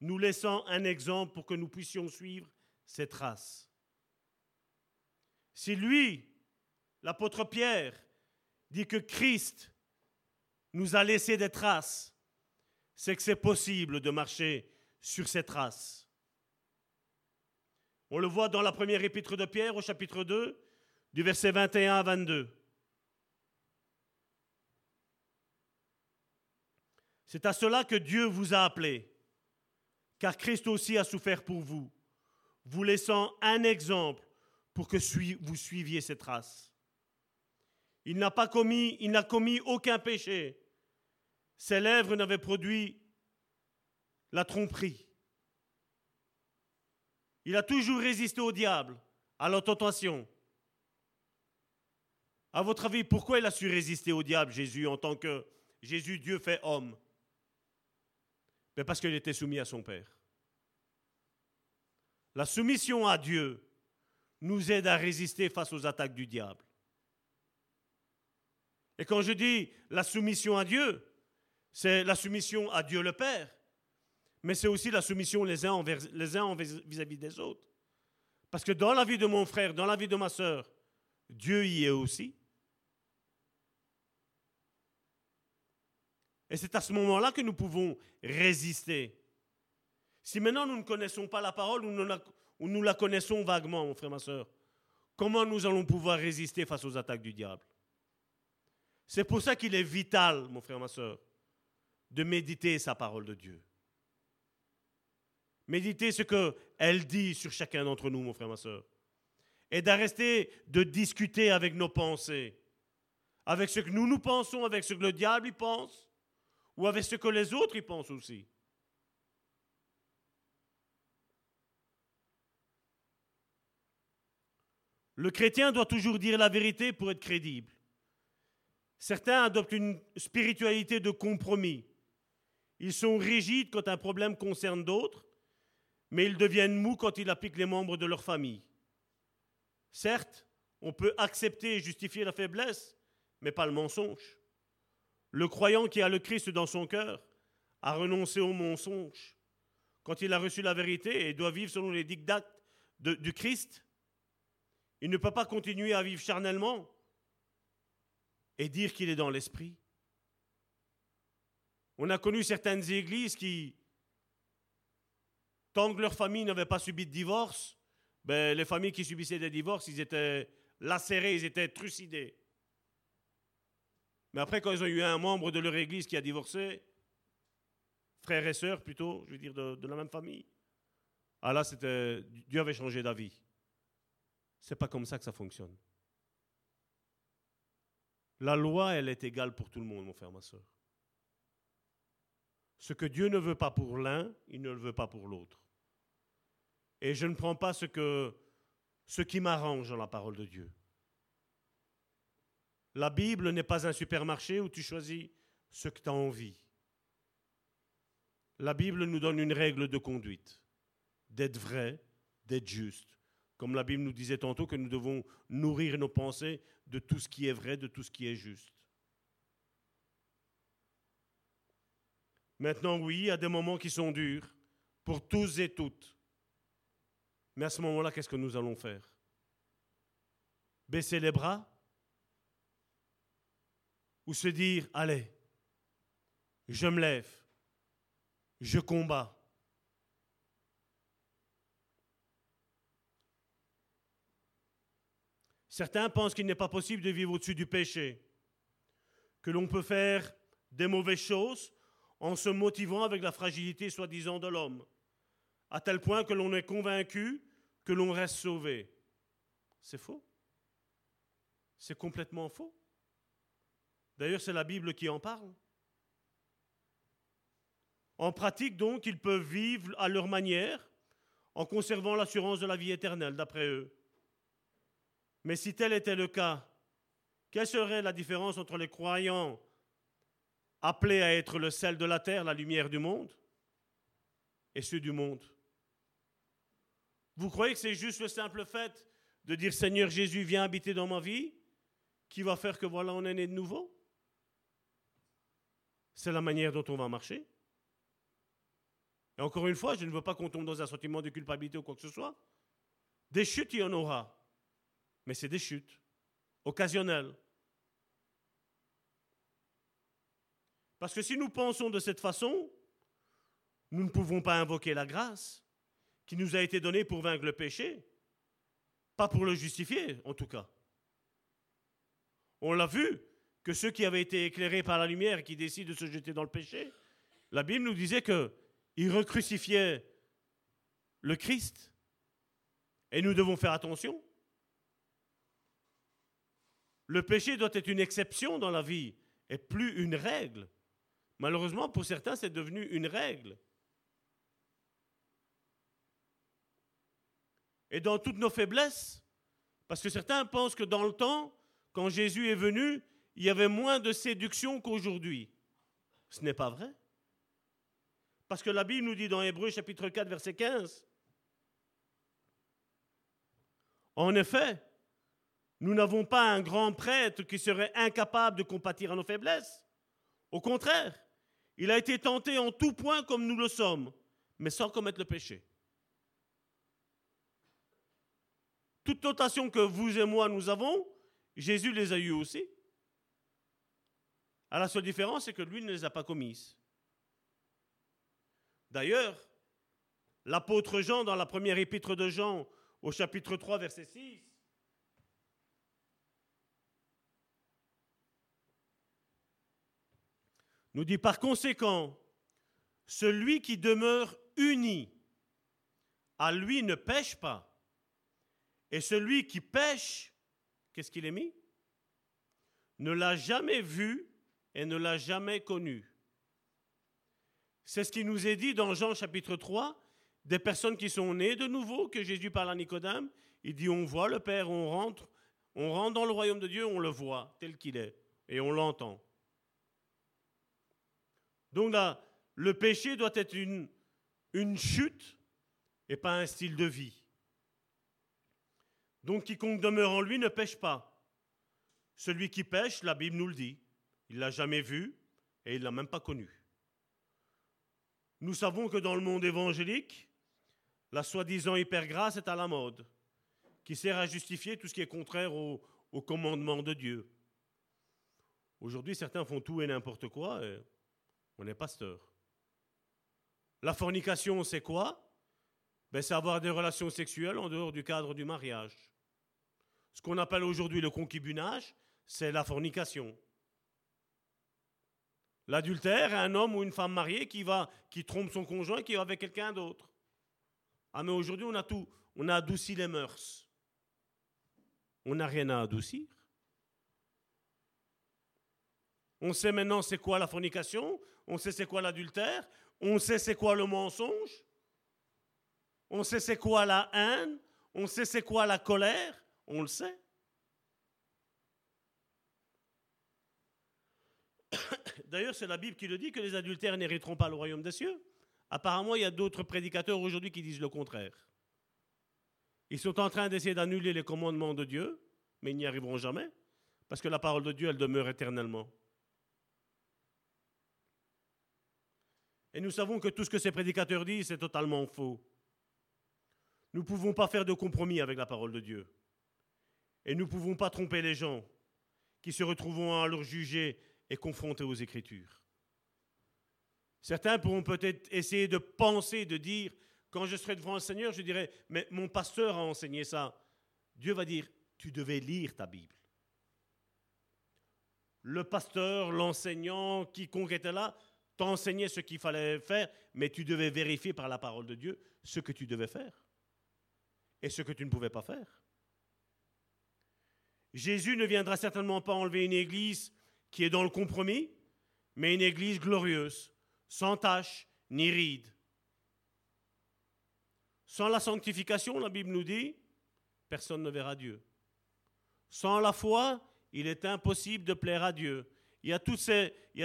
nous laissant un exemple pour que nous puissions suivre ses traces. Si lui, l'apôtre Pierre, dit que Christ nous a laissé des traces, c'est que c'est possible de marcher sur ces traces. On le voit dans la première épître de Pierre au chapitre 2, du verset 21 à 22. C'est à cela que Dieu vous a appelé, car Christ aussi a souffert pour vous, vous laissant un exemple pour que vous suiviez ses traces. Il n'a pas commis, il n'a commis aucun péché. Ses lèvres n'avaient produit la tromperie. Il a toujours résisté au diable, à la tentation. À votre avis, pourquoi il a su résister au diable, Jésus, en tant que Jésus, Dieu fait homme? Mais Parce qu'il était soumis à son Père. La soumission à Dieu nous aide à résister face aux attaques du diable. Et quand je dis la soumission à Dieu, c'est la soumission à Dieu le Père, mais c'est aussi la soumission les uns, envers, les uns vis-à-vis des autres. Parce que dans la vie de mon frère, dans la vie de ma soeur, Dieu y est aussi. Et c'est à ce moment-là que nous pouvons résister. Si maintenant nous ne connaissons pas la parole ou nous, ou nous la connaissons vaguement, mon frère, ma soeur, comment nous allons pouvoir résister face aux attaques du diable? C'est pour ça qu'il est vital, mon frère, ma soeur, de méditer sa parole de Dieu. Méditer ce qu'elle dit sur chacun d'entre nous, mon frère, ma soeur. Et d'arrêter de discuter avec nos pensées, avec ce que nous nous pensons, avec ce que le diable y pense, ou avec ce que les autres y pensent aussi. Le chrétien doit toujours dire la vérité pour être crédible. Certains adoptent une spiritualité de compromis. Ils sont rigides quand un problème concerne d'autres, mais ils deviennent mous quand il applique les membres de leur famille. Certes, on peut accepter et justifier la faiblesse, mais pas le mensonge. Le croyant qui a le Christ dans son cœur a renoncé au mensonge. Quand il a reçu la vérité et doit vivre selon les dictats du Christ, il ne peut pas continuer à vivre charnellement et dire qu'il est dans l'esprit. On a connu certaines églises qui, tant que leur famille n'avait pas subi de divorce, ben, les familles qui subissaient des divorces, ils étaient lacérés, ils étaient trucidés. Mais après, quand ils ont eu un membre de leur église qui a divorcé, frères et sœurs plutôt, je veux dire de, la même famille, ah là, Dieu avait changé d'avis. C'est pas comme ça que ça fonctionne. La loi, elle est égale pour tout le monde, mon frère, ma soeur. Ce que Dieu ne veut pas pour l'un, il ne le veut pas pour l'autre. Et je ne prends pas ce, ce qui m'arrange dans la parole de Dieu. La Bible n'est pas un supermarché où tu choisis ce que tu as envie. La Bible nous donne une règle de conduite, d'être vrai, d'être juste, comme la Bible nous disait tantôt que nous devons nourrir nos pensées de tout ce qui est vrai, de tout ce qui est juste. Maintenant, oui, il y a des moments qui sont durs pour tous et toutes. Mais à ce moment-là, qu'est-ce que nous allons faire? Baisser les bras Ou se dire, allez, je me lève, je combats, Certains pensent qu'il n'est pas possible de vivre au-dessus du péché, que l'on peut faire des mauvaises choses en se motivant avec la fragilité soi-disant de l'homme, à tel point que l'on est convaincu que l'on reste sauvé. C'est faux. C'est complètement faux. D'ailleurs, c'est la Bible qui en parle. En pratique, donc, ils peuvent vivre à leur manière en conservant l'assurance de la vie éternelle, d'après eux. Mais si tel était le cas, quelle serait la différence entre les croyants appelés à être le sel de la terre, la lumière du monde, et ceux du monde? Vous croyez que c'est juste le simple fait de dire Seigneur Jésus, viens habiter dans ma vie, qui va faire que voilà, on est né de nouveau? C'est la manière dont on va marcher. Et encore une fois, je ne veux pas qu'on tombe dans un sentiment de culpabilité ou quoi que ce soit. Des chutes, il y en aura mais c'est des chutes occasionnelles. Parce que si nous pensons de cette façon, nous ne pouvons pas invoquer la grâce qui nous a été donnée pour vaincre le péché, pas pour le justifier en tout cas. On l'a vu que ceux qui avaient été éclairés par la lumière et qui décident de se jeter dans le péché, la Bible nous disait qu'ils recrucifiaient le Christ. Et nous devons faire attention. Le péché doit être une exception dans la vie et plus une règle. Malheureusement, pour certains, c'est devenu une règle. Et dans toutes nos faiblesses, parce que certains pensent que dans le temps, quand Jésus est venu, il y avait moins de séduction qu'aujourd'hui. Ce n'est pas vrai. Parce que la Bible nous dit dans Hébreu chapitre 4 verset 15, en effet, nous n'avons pas un grand prêtre qui serait incapable de compatir à nos faiblesses. Au contraire, il a été tenté en tout point comme nous le sommes, mais sans commettre le péché. Toute tentation que vous et moi nous avons, Jésus les a eues aussi. À la seule différence, c'est que lui ne les a pas commises. D'ailleurs, l'apôtre Jean, dans la première épître de Jean, au chapitre 3, verset 6, nous dit par conséquent, celui qui demeure uni à lui ne pêche pas. Et celui qui pêche, qu'est-ce qu'il est mis? Ne l'a jamais vu et ne l'a jamais connu. C'est ce qui nous est dit dans Jean chapitre 3, des personnes qui sont nées de nouveau, que Jésus parle à Nicodème. Il dit, on voit le Père, on rentre, on rentre dans le royaume de Dieu, on le voit tel qu'il est, et on l'entend. Donc là, le péché doit être une, chute et pas un style de vie. Donc quiconque demeure en lui ne pêche pas. Celui qui pêche, la Bible nous le dit, il l'a jamais vu et il l'a même pas connu. Nous savons que dans le monde évangélique, la soi-disant hypergrâce est à la mode, qui sert à justifier tout ce qui est contraire au, commandement de Dieu. Aujourd'hui, certains font tout et n'importe quoi, et on est pasteur. La fornication, c'est quoi? Ben, C'est avoir des relations sexuelles en dehors du cadre du mariage. Ce qu'on appelle aujourd'hui le concubinage, c'est la fornication. L'adultère un homme ou une femme mariée qui, va, qui trompe son conjoint, qui va avec quelqu'un d'autre. Ah mais aujourd'hui on a tout, on a adouci les mœurs. On n'a rien à adoucir. On sait maintenant c'est quoi la fornication, on sait c'est quoi l'adultère, on sait c'est quoi le mensonge, on sait c'est quoi la haine, on sait c'est quoi la colère, on le sait. D'ailleurs, c'est la Bible qui le dit que les adultères n'hériteront pas le royaume des cieux. Apparemment, il y a d'autres prédicateurs aujourd'hui qui disent le contraire. Ils sont en train d'essayer d'annuler les commandements de Dieu, mais ils n'y arriveront jamais, parce que la parole de Dieu, elle demeure éternellement. Et nous savons que tout ce que ces prédicateurs disent, c'est totalement faux. Nous ne pouvons pas faire de compromis avec la parole de Dieu. Et nous ne pouvons pas tromper les gens qui se retrouveront à leur juger et confrontés aux Écritures. Certains pourront peut-être essayer de penser, de dire, quand je serai devant le Seigneur, je dirai, mais mon pasteur a enseigné ça. Dieu va dire, tu devais lire ta Bible. Le pasteur, l'enseignant, quiconque était là, t'enseignait ce qu'il fallait faire, mais tu devais vérifier par la parole de Dieu ce que tu devais faire et ce que tu ne pouvais pas faire. Jésus ne viendra certainement pas enlever une église qui est dans le compromis, mais une église glorieuse, sans tache ni ride. Sans la sanctification, la Bible nous dit, personne ne verra Dieu. Sans la foi, il est impossible de plaire à Dieu. Il y a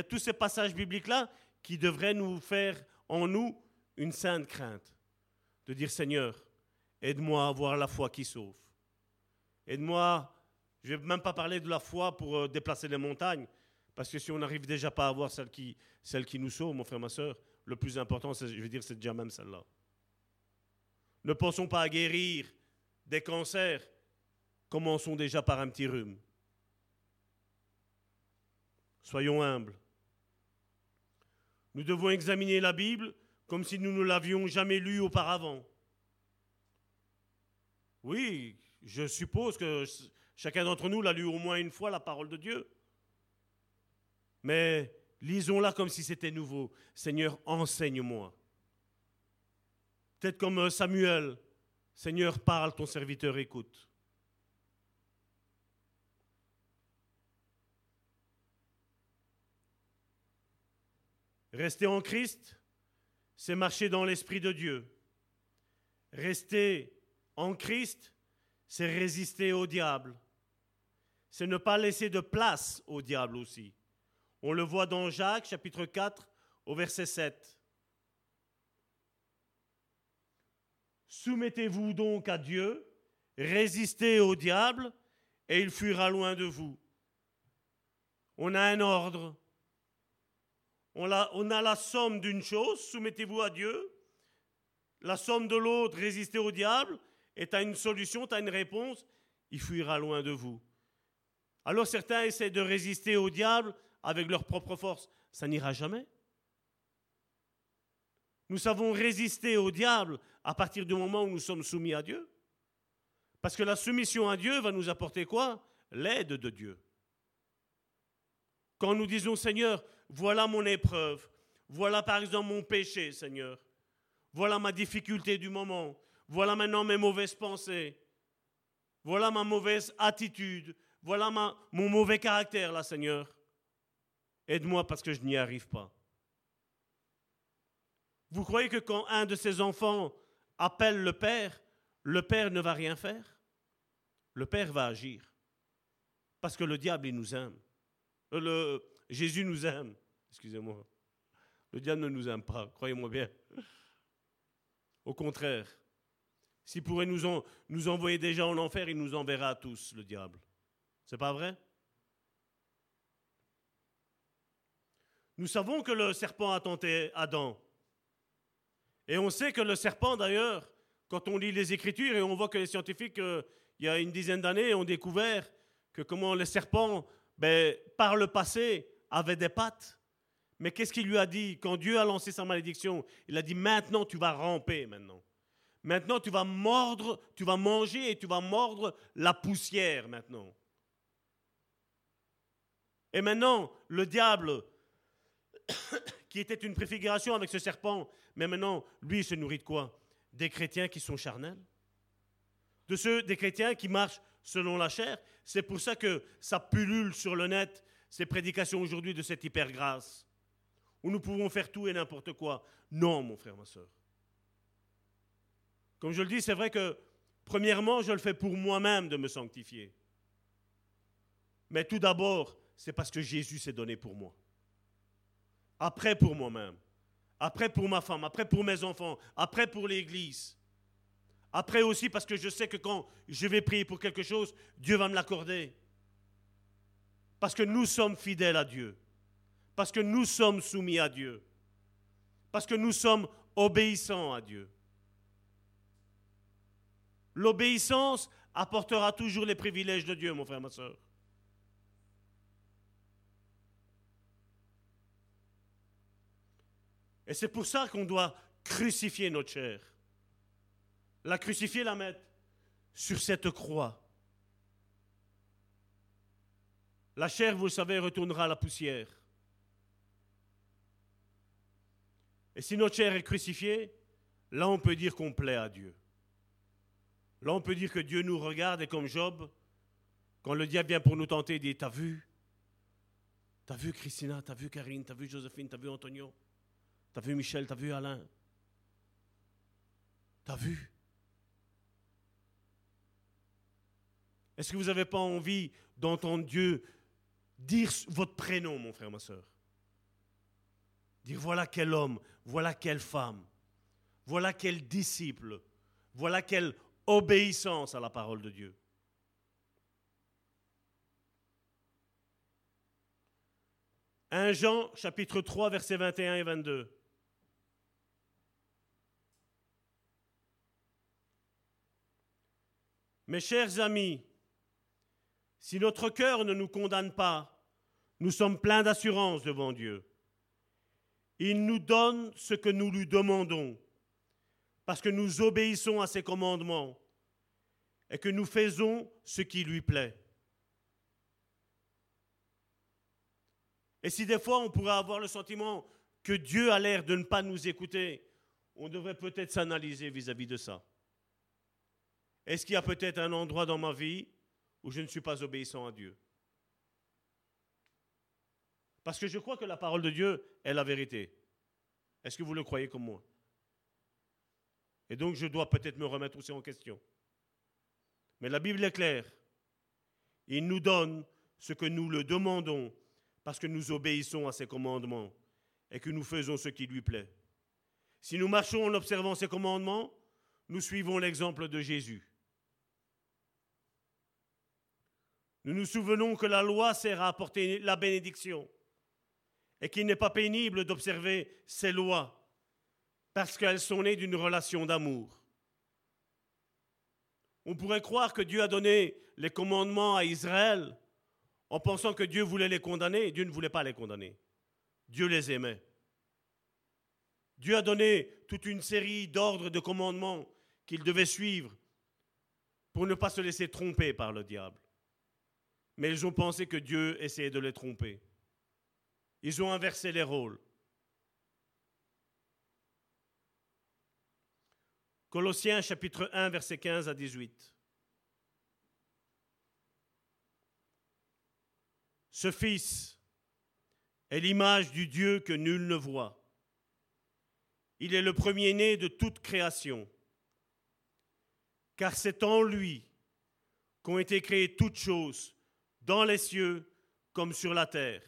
tous ces, passages bibliques-là qui devraient nous faire en nous une sainte crainte. De dire Seigneur, aide-moi à avoir la foi qui sauve. Aide-moi je ne vais même pas parler de la foi pour euh, déplacer les montagnes, parce que si on n'arrive déjà pas à avoir celle qui, celle qui nous sauve, mon frère, ma soeur, le plus important, je veux dire, c'est déjà même celle-là. Ne pensons pas à guérir des cancers, commençons déjà par un petit rhume. Soyons humbles. Nous devons examiner la Bible comme si nous ne l'avions jamais lue auparavant. Oui, je suppose que chacun d'entre nous l'a lu au moins une fois, la parole de Dieu. Mais lisons-la comme si c'était nouveau. Seigneur, enseigne-moi. Peut-être comme euh, Samuel, Seigneur, parle, ton serviteur écoute. Rester en Christ, c'est marcher dans l'Esprit de Dieu. Rester en Christ, c'est résister au diable. C'est ne pas laisser de place au diable aussi. On le voit dans Jacques chapitre 4 au verset 7. Soumettez-vous donc à Dieu, résistez au diable, et il fuira loin de vous. On a un ordre. On a, la somme d'une chose, soumettez-vous à Dieu. La somme de l'autre, résistez au diable. Et tu as une solution, tu une réponse, il fuira loin de vous. Alors certains essaient de résister au diable avec leur propre force. Ça n'ira jamais. Nous savons résister au diable à partir du moment où nous sommes soumis à Dieu. Parce que la soumission à Dieu va nous apporter quoi? L'aide de Dieu. Quand nous disons Seigneur, voilà mon épreuve, voilà par exemple mon péché, Seigneur, voilà ma difficulté du moment, voilà maintenant mes mauvaises pensées, voilà ma mauvaise attitude, voilà mon mauvais caractère là, Seigneur. Aide-moi parce que je n'y arrive pas. Vous croyez que quand un de ses enfants appelle le Père, le Père ne va rien faire? Le Père va agir. Parce que le diable, il nous aime. Le, Jésus nous aime. Excusez-moi. Le diable ne nous aime pas, croyez-moi bien. Au contraire, s'il pourrait nous, envoyer déjà en enfer, il nous enverra tous, le diable. C'est pas vrai? Nous savons que le serpent a tenté Adam. Et on sait que le serpent, d'ailleurs, quand on lit les Écritures et on voit que les scientifiques, euh, il y a une dizaine d'années, ont découvert que comment le serpent, ben, par le passé, avait des pattes. Mais qu'est-ce qu'il lui a dit? Quand Dieu a lancé sa malédiction Il a dit maintenant tu vas ramper maintenant. Maintenant tu vas mordre, tu vas manger et tu vas mordre la poussière maintenant. Et maintenant, le diable, qui était une préfiguration avec ce serpent, mais maintenant, lui, se nourrit de quoi? Des chrétiens qui sont charnels De ceux, des chrétiens qui marchent selon la chair. C'est pour ça que ça pullule sur le net, ces prédications aujourd'hui de cette hyper-grâce, où nous pouvons faire tout et n'importe quoi. Non, mon frère, ma soeur. Comme je le dis, c'est vrai que, premièrement, je le fais pour moi-même de me sanctifier. Mais tout d'abord, c'est parce que Jésus s'est donné pour moi. Après pour moi-même. Après pour ma femme. Après pour mes enfants. Après pour l'Église. Après aussi parce que je sais que quand je vais prier pour quelque chose, Dieu va me l'accorder. Parce que nous sommes fidèles à Dieu. Parce que nous sommes soumis à Dieu. Parce que nous sommes obéissants à Dieu. L'obéissance apportera toujours les privilèges de Dieu, mon frère, ma soeur. Et c'est pour ça qu'on doit crucifier notre chair. La crucifier, la mettre sur cette croix. La chair, vous le savez, retournera à la poussière. Et si notre chair est crucifiée, là on peut dire qu'on plaît à Dieu. Là on peut dire que Dieu nous regarde et comme Job, quand le diable vient pour nous tenter, il dit, t'as vu? T'as vu Christina, t'as vu Karine, t'as vu Joséphine, t'as vu Antonio? T'as vu Michel, t'as vu Alain? T'as vu? Est-ce que vous n'avez pas envie d'entendre Dieu dire votre prénom, mon frère, ma soeur Dire voilà quel homme, voilà quelle femme, voilà quel disciple, voilà quelle obéissance à la parole de Dieu. « 1 Jean chapitre 3 versets 21 et 22. Mes chers amis, si notre cœur ne nous condamne pas, nous sommes pleins d'assurance devant Dieu. Il nous donne ce que nous lui demandons, parce que nous obéissons à ses commandements et que nous faisons ce qui lui plaît. Et si des fois on pourrait avoir le sentiment que Dieu a l'air de ne pas nous écouter, on devrait peut-être s'analyser vis-à-vis de ça. Est-ce qu'il y a peut-être un endroit dans ma vie où je ne suis pas obéissant à Dieu Parce que je crois que la parole de Dieu est la vérité. Est-ce que vous le croyez comme moi? Et donc je dois peut-être me remettre aussi en question. Mais la Bible est claire. Il nous donne ce que nous le demandons parce que nous obéissons à ses commandements et que nous faisons ce qui lui plaît. Si nous marchons en observant ses commandements, nous suivons l'exemple de Jésus. Nous nous souvenons que la loi sert à apporter la bénédiction et qu'il n'est pas pénible d'observer ces lois parce qu'elles sont nées d'une relation d'amour. On pourrait croire que Dieu a donné les commandements à Israël en pensant que Dieu voulait les condamner. Dieu ne voulait pas les condamner. Dieu les aimait. Dieu a donné toute une série d'ordres, de commandements qu'ils devaient suivre pour ne pas se laisser tromper par le diable. Mais ils ont pensé que Dieu essayait de les tromper. Ils ont inversé les rôles. Colossiens chapitre 1, verset 15 à 18. Ce Fils est l'image du Dieu que nul ne voit. Il est le premier-né de toute création, car c'est en lui qu'ont été créées toutes choses, dans les cieux comme sur la terre.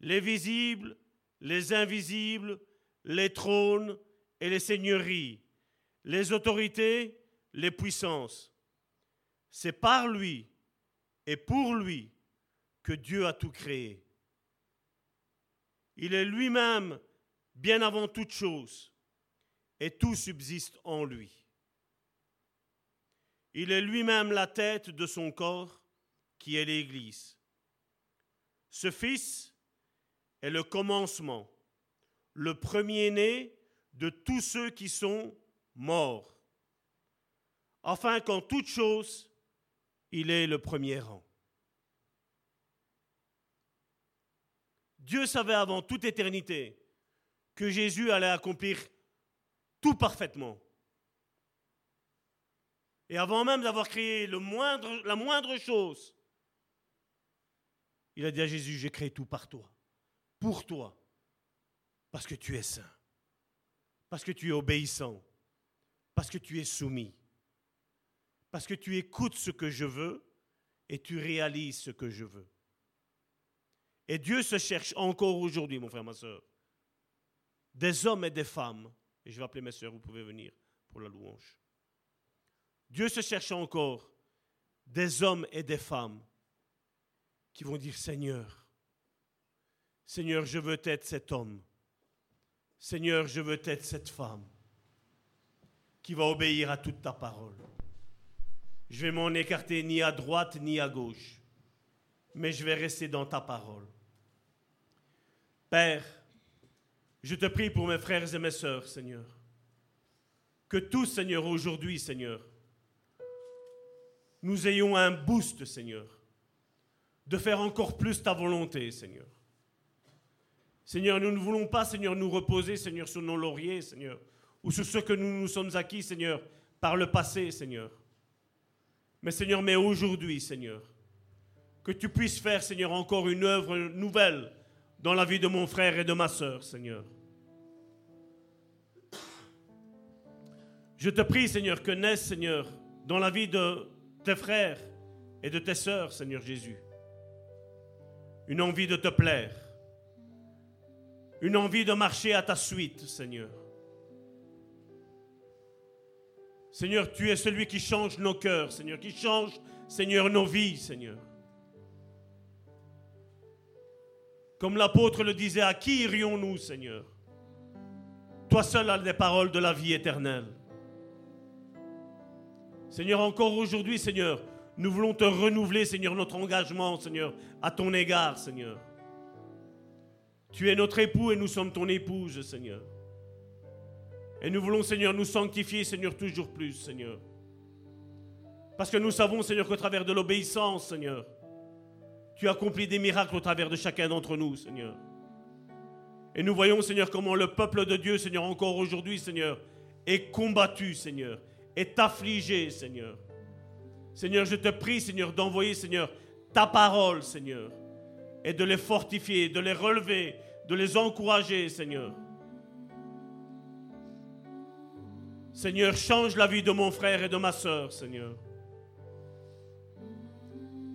Les visibles, les invisibles, les trônes et les seigneuries, les autorités, les puissances. C'est par lui et pour lui que Dieu a tout créé. Il est lui-même bien avant toute chose et tout subsiste en lui. Il est lui-même la tête de son corps qui est l'Église. Ce Fils est le commencement, le premier-né de tous ceux qui sont mort, afin qu'en toute chose, il ait le premier rang. Dieu savait avant toute éternité que Jésus allait accomplir tout parfaitement. Et avant même d'avoir créé la moindre chose, il a dit à Jésus, j'ai créé tout par toi, pour toi, parce que tu es saint, parce que tu es obéissant, parce que tu es soumis. Parce que tu écoutes ce que je veux et tu réalises ce que je veux. Et Dieu se cherche encore aujourd'hui, mon frère, ma soeur, des hommes et des femmes. Et je vais appeler mes soeurs, vous pouvez venir pour la louange. Dieu se cherche encore des hommes et des femmes qui vont dire Seigneur, Seigneur, je veux être cet homme. Seigneur, je veux être cette femme qui va obéir à toute ta parole. Je vais m'en écarter ni à droite ni à gauche, mais je vais rester dans ta parole. Père, je te prie pour mes frères et mes sœurs, Seigneur. Que tous, Seigneur, aujourd'hui, Seigneur, nous ayons un boost, Seigneur, de faire encore plus ta volonté, Seigneur. Seigneur, nous ne voulons pas, Seigneur, nous reposer, Seigneur, sur nos lauriers, Seigneur, ou sur ce que nous nous sommes acquis, Seigneur, par le passé, Seigneur. Mais Seigneur, mais aujourd'hui, Seigneur, que tu puisses faire, Seigneur, encore une œuvre nouvelle dans la vie de mon frère et de ma sœur, Seigneur. Je te prie, Seigneur, que naisse, Seigneur, dans la vie de tes frères et de tes sœurs, Seigneur Jésus, une envie de te plaire, une envie de marcher à ta suite, Seigneur. Seigneur, tu es celui qui change nos cœurs, Seigneur, qui change, Seigneur, nos vies, Seigneur. Comme l'apôtre le disait, à qui irions-nous, Seigneur? Toi seul as les paroles de la vie éternelle. Seigneur, encore aujourd'hui, Seigneur, nous voulons te renouveler, Seigneur, notre engagement, Seigneur, à ton égard, Seigneur. Tu es notre époux et nous sommes ton épouse, Seigneur. Et nous voulons, Seigneur, nous sanctifier, Seigneur, toujours plus, Seigneur. Parce que nous savons, Seigneur, qu'au travers de l'obéissance, Seigneur, tu accomplis des miracles au travers de chacun d'entre nous, Seigneur. Et nous voyons, Seigneur, comment le peuple de Dieu, Seigneur, encore aujourd'hui, Seigneur, est combattu, Seigneur, est affligé, Seigneur. Seigneur, je te prie, Seigneur, d'envoyer, Seigneur, ta parole, Seigneur, et de les fortifier, de les relever, de les encourager, Seigneur. Seigneur, change la vie de mon frère et de ma soeur, Seigneur.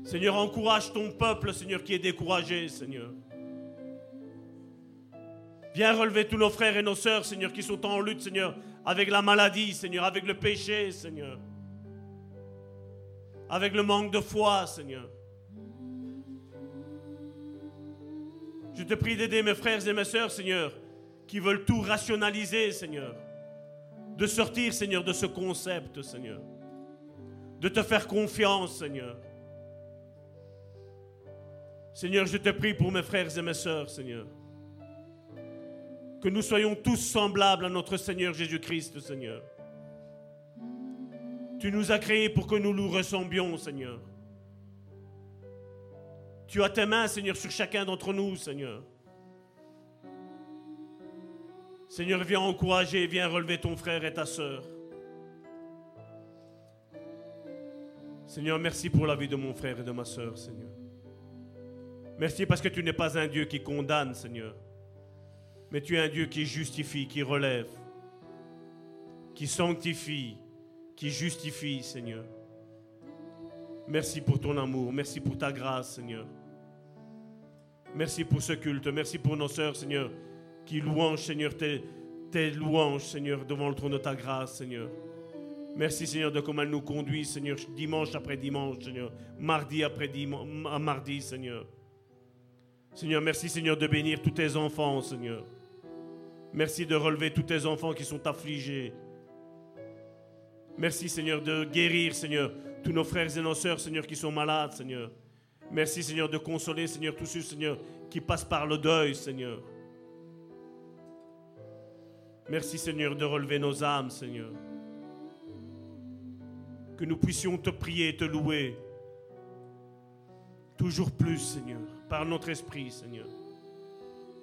Seigneur, encourage ton peuple, Seigneur, qui est découragé, Seigneur. Viens relever tous nos frères et nos sœurs, Seigneur, qui sont en lutte, Seigneur, avec la maladie, Seigneur, avec le péché, Seigneur. Avec le manque de foi, Seigneur. Je te prie d'aider mes frères et mes sœurs, Seigneur, qui veulent tout rationaliser, Seigneur. De sortir, Seigneur, de ce concept, Seigneur. De te faire confiance, Seigneur. Seigneur, je te prie pour mes frères et mes sœurs, Seigneur. Que nous soyons tous semblables à notre Seigneur Jésus-Christ, Seigneur. Tu nous as créés pour que nous nous ressemblions, Seigneur. Tu as tes mains, Seigneur, sur chacun d'entre nous, Seigneur. Seigneur, viens encourager, viens relever ton frère et ta sœur. Seigneur, merci pour la vie de mon frère et de ma sœur, Seigneur. Merci parce que tu n'es pas un Dieu qui condamne, Seigneur. Mais tu es un Dieu qui justifie, qui relève, qui sanctifie, qui justifie, Seigneur. Merci pour ton amour, merci pour ta grâce, Seigneur. Merci pour ce culte, merci pour nos sœurs, Seigneur, qui louangent, Seigneur, tes, tes louanges, Seigneur, devant le trône de ta grâce, Seigneur. Merci, Seigneur, de comment elle nous conduit, Seigneur, dimanche après dimanche, Seigneur, mardi après dimanche, mardi, Seigneur. Seigneur, merci Seigneur de bénir tous tes enfants, Seigneur. Merci de relever tous tes enfants qui sont affligés. Merci Seigneur de guérir, Seigneur, tous nos frères et nos sœurs, Seigneur, qui sont malades, Seigneur. Merci Seigneur de consoler, Seigneur, tous ceux, Seigneur, qui passent par le deuil, Seigneur. Merci Seigneur de relever nos âmes, Seigneur. Que nous puissions te prier et te louer. Toujours plus, Seigneur par notre esprit, Seigneur.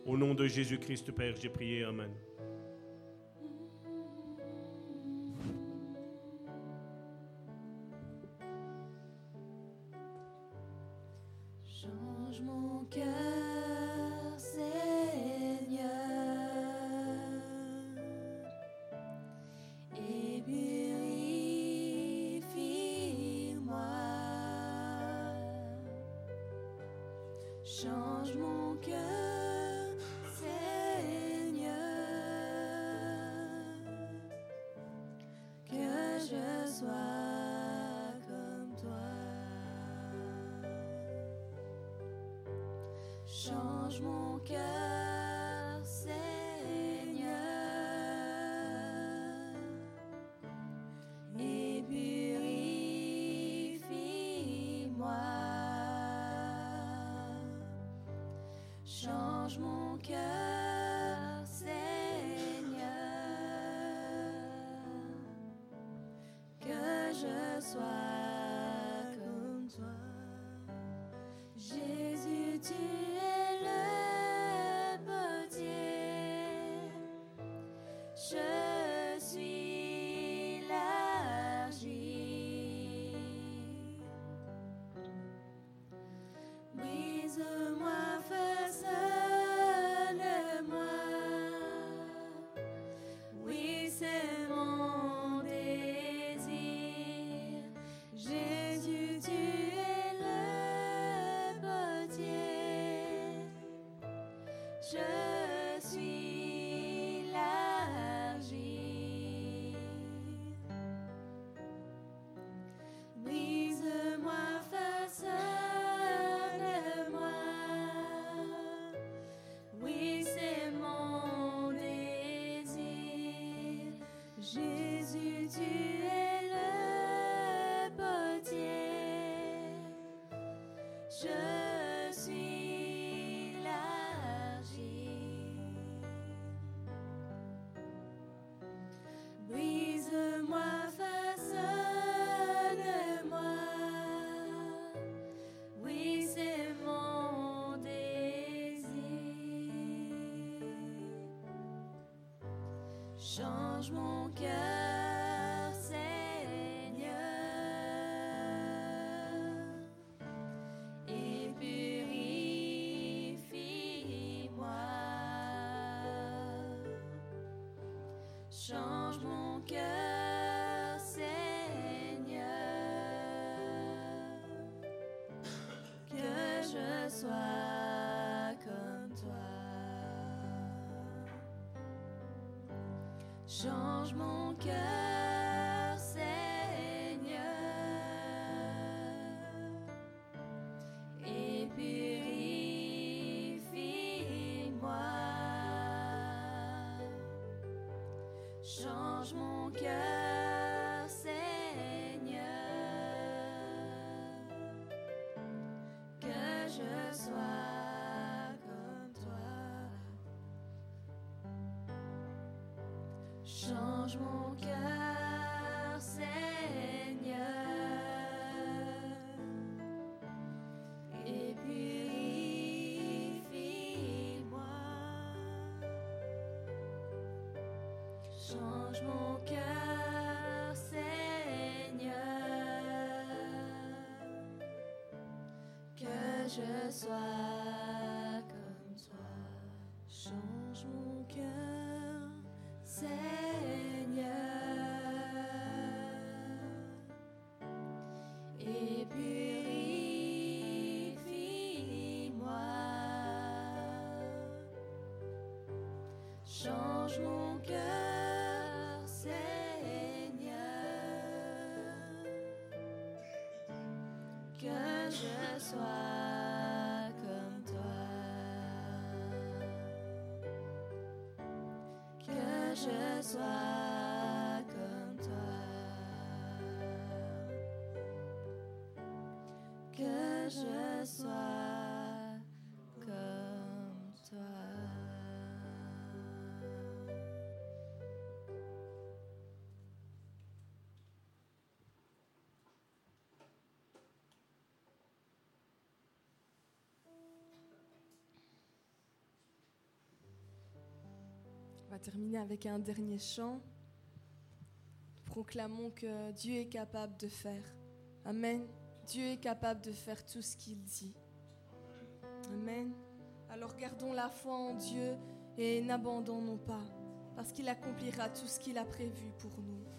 Au nom de Jésus-Christ, Père, j'ai prié. Amen. Change mon cœur, Seigneur, et purifie-moi. Change mon cœur, Change mon cœur, Seigneur, et purifie-moi. Change mon cœur, Seigneur, que je sois Je Change mon cœur, Seigneur, et purifie-moi. Change mon cœur, Seigneur, que je sois Change mon cœur, Seigneur, et purifie-moi. Change mon cœur, Change mon cœur, Seigneur, et purifie-moi. Change mon cœur, Seigneur, que je sois Change mon cœur, Seigneur, que je sois comme toi, que je sois va terminer avec un dernier chant. Proclamons que Dieu est capable de faire. Amen. Dieu est capable de faire tout ce qu'il dit. Amen. Alors gardons la foi en Dieu et n'abandonnons pas, parce qu'il accomplira tout ce qu'il a prévu pour nous.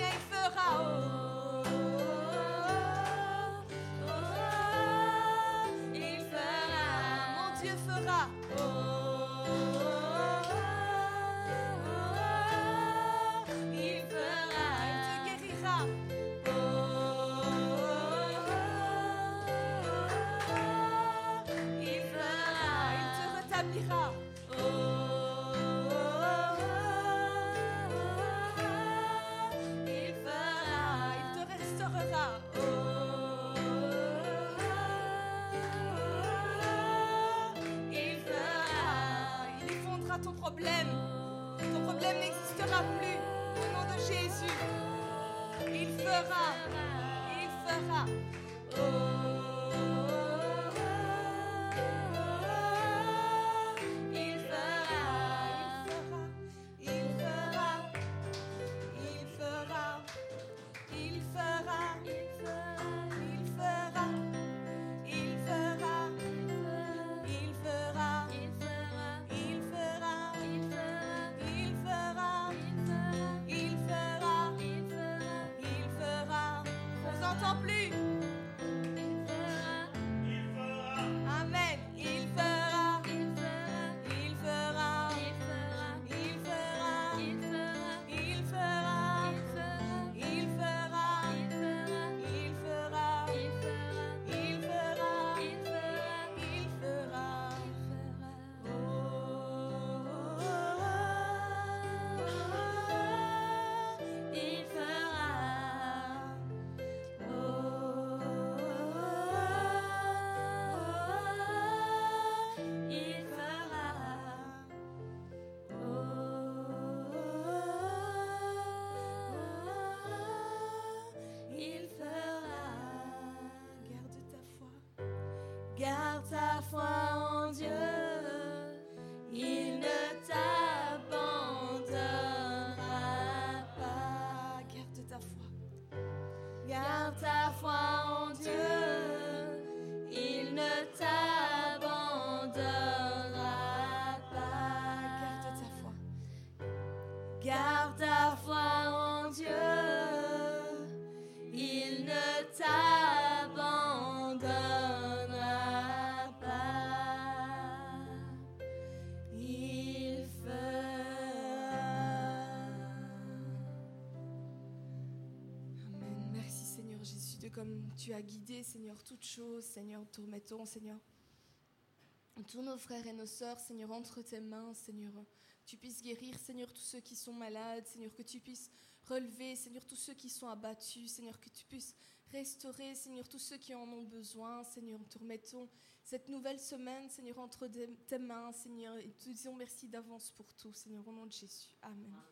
happy tu as guidé, Seigneur, toutes choses. Seigneur, te remettons, Seigneur. Tous nos frères et nos sœurs, Seigneur, entre tes mains, Seigneur. Tu puisses guérir, Seigneur, tous ceux qui sont malades, Seigneur, que tu puisses relever, Seigneur, tous ceux qui sont abattus, Seigneur, que tu puisses restaurer, Seigneur, tous ceux qui en ont besoin, Seigneur, nous te remettons cette nouvelle semaine, Seigneur, entre tes mains, Seigneur, et te disons merci d'avance pour tout, Seigneur, au nom de Jésus. Amen.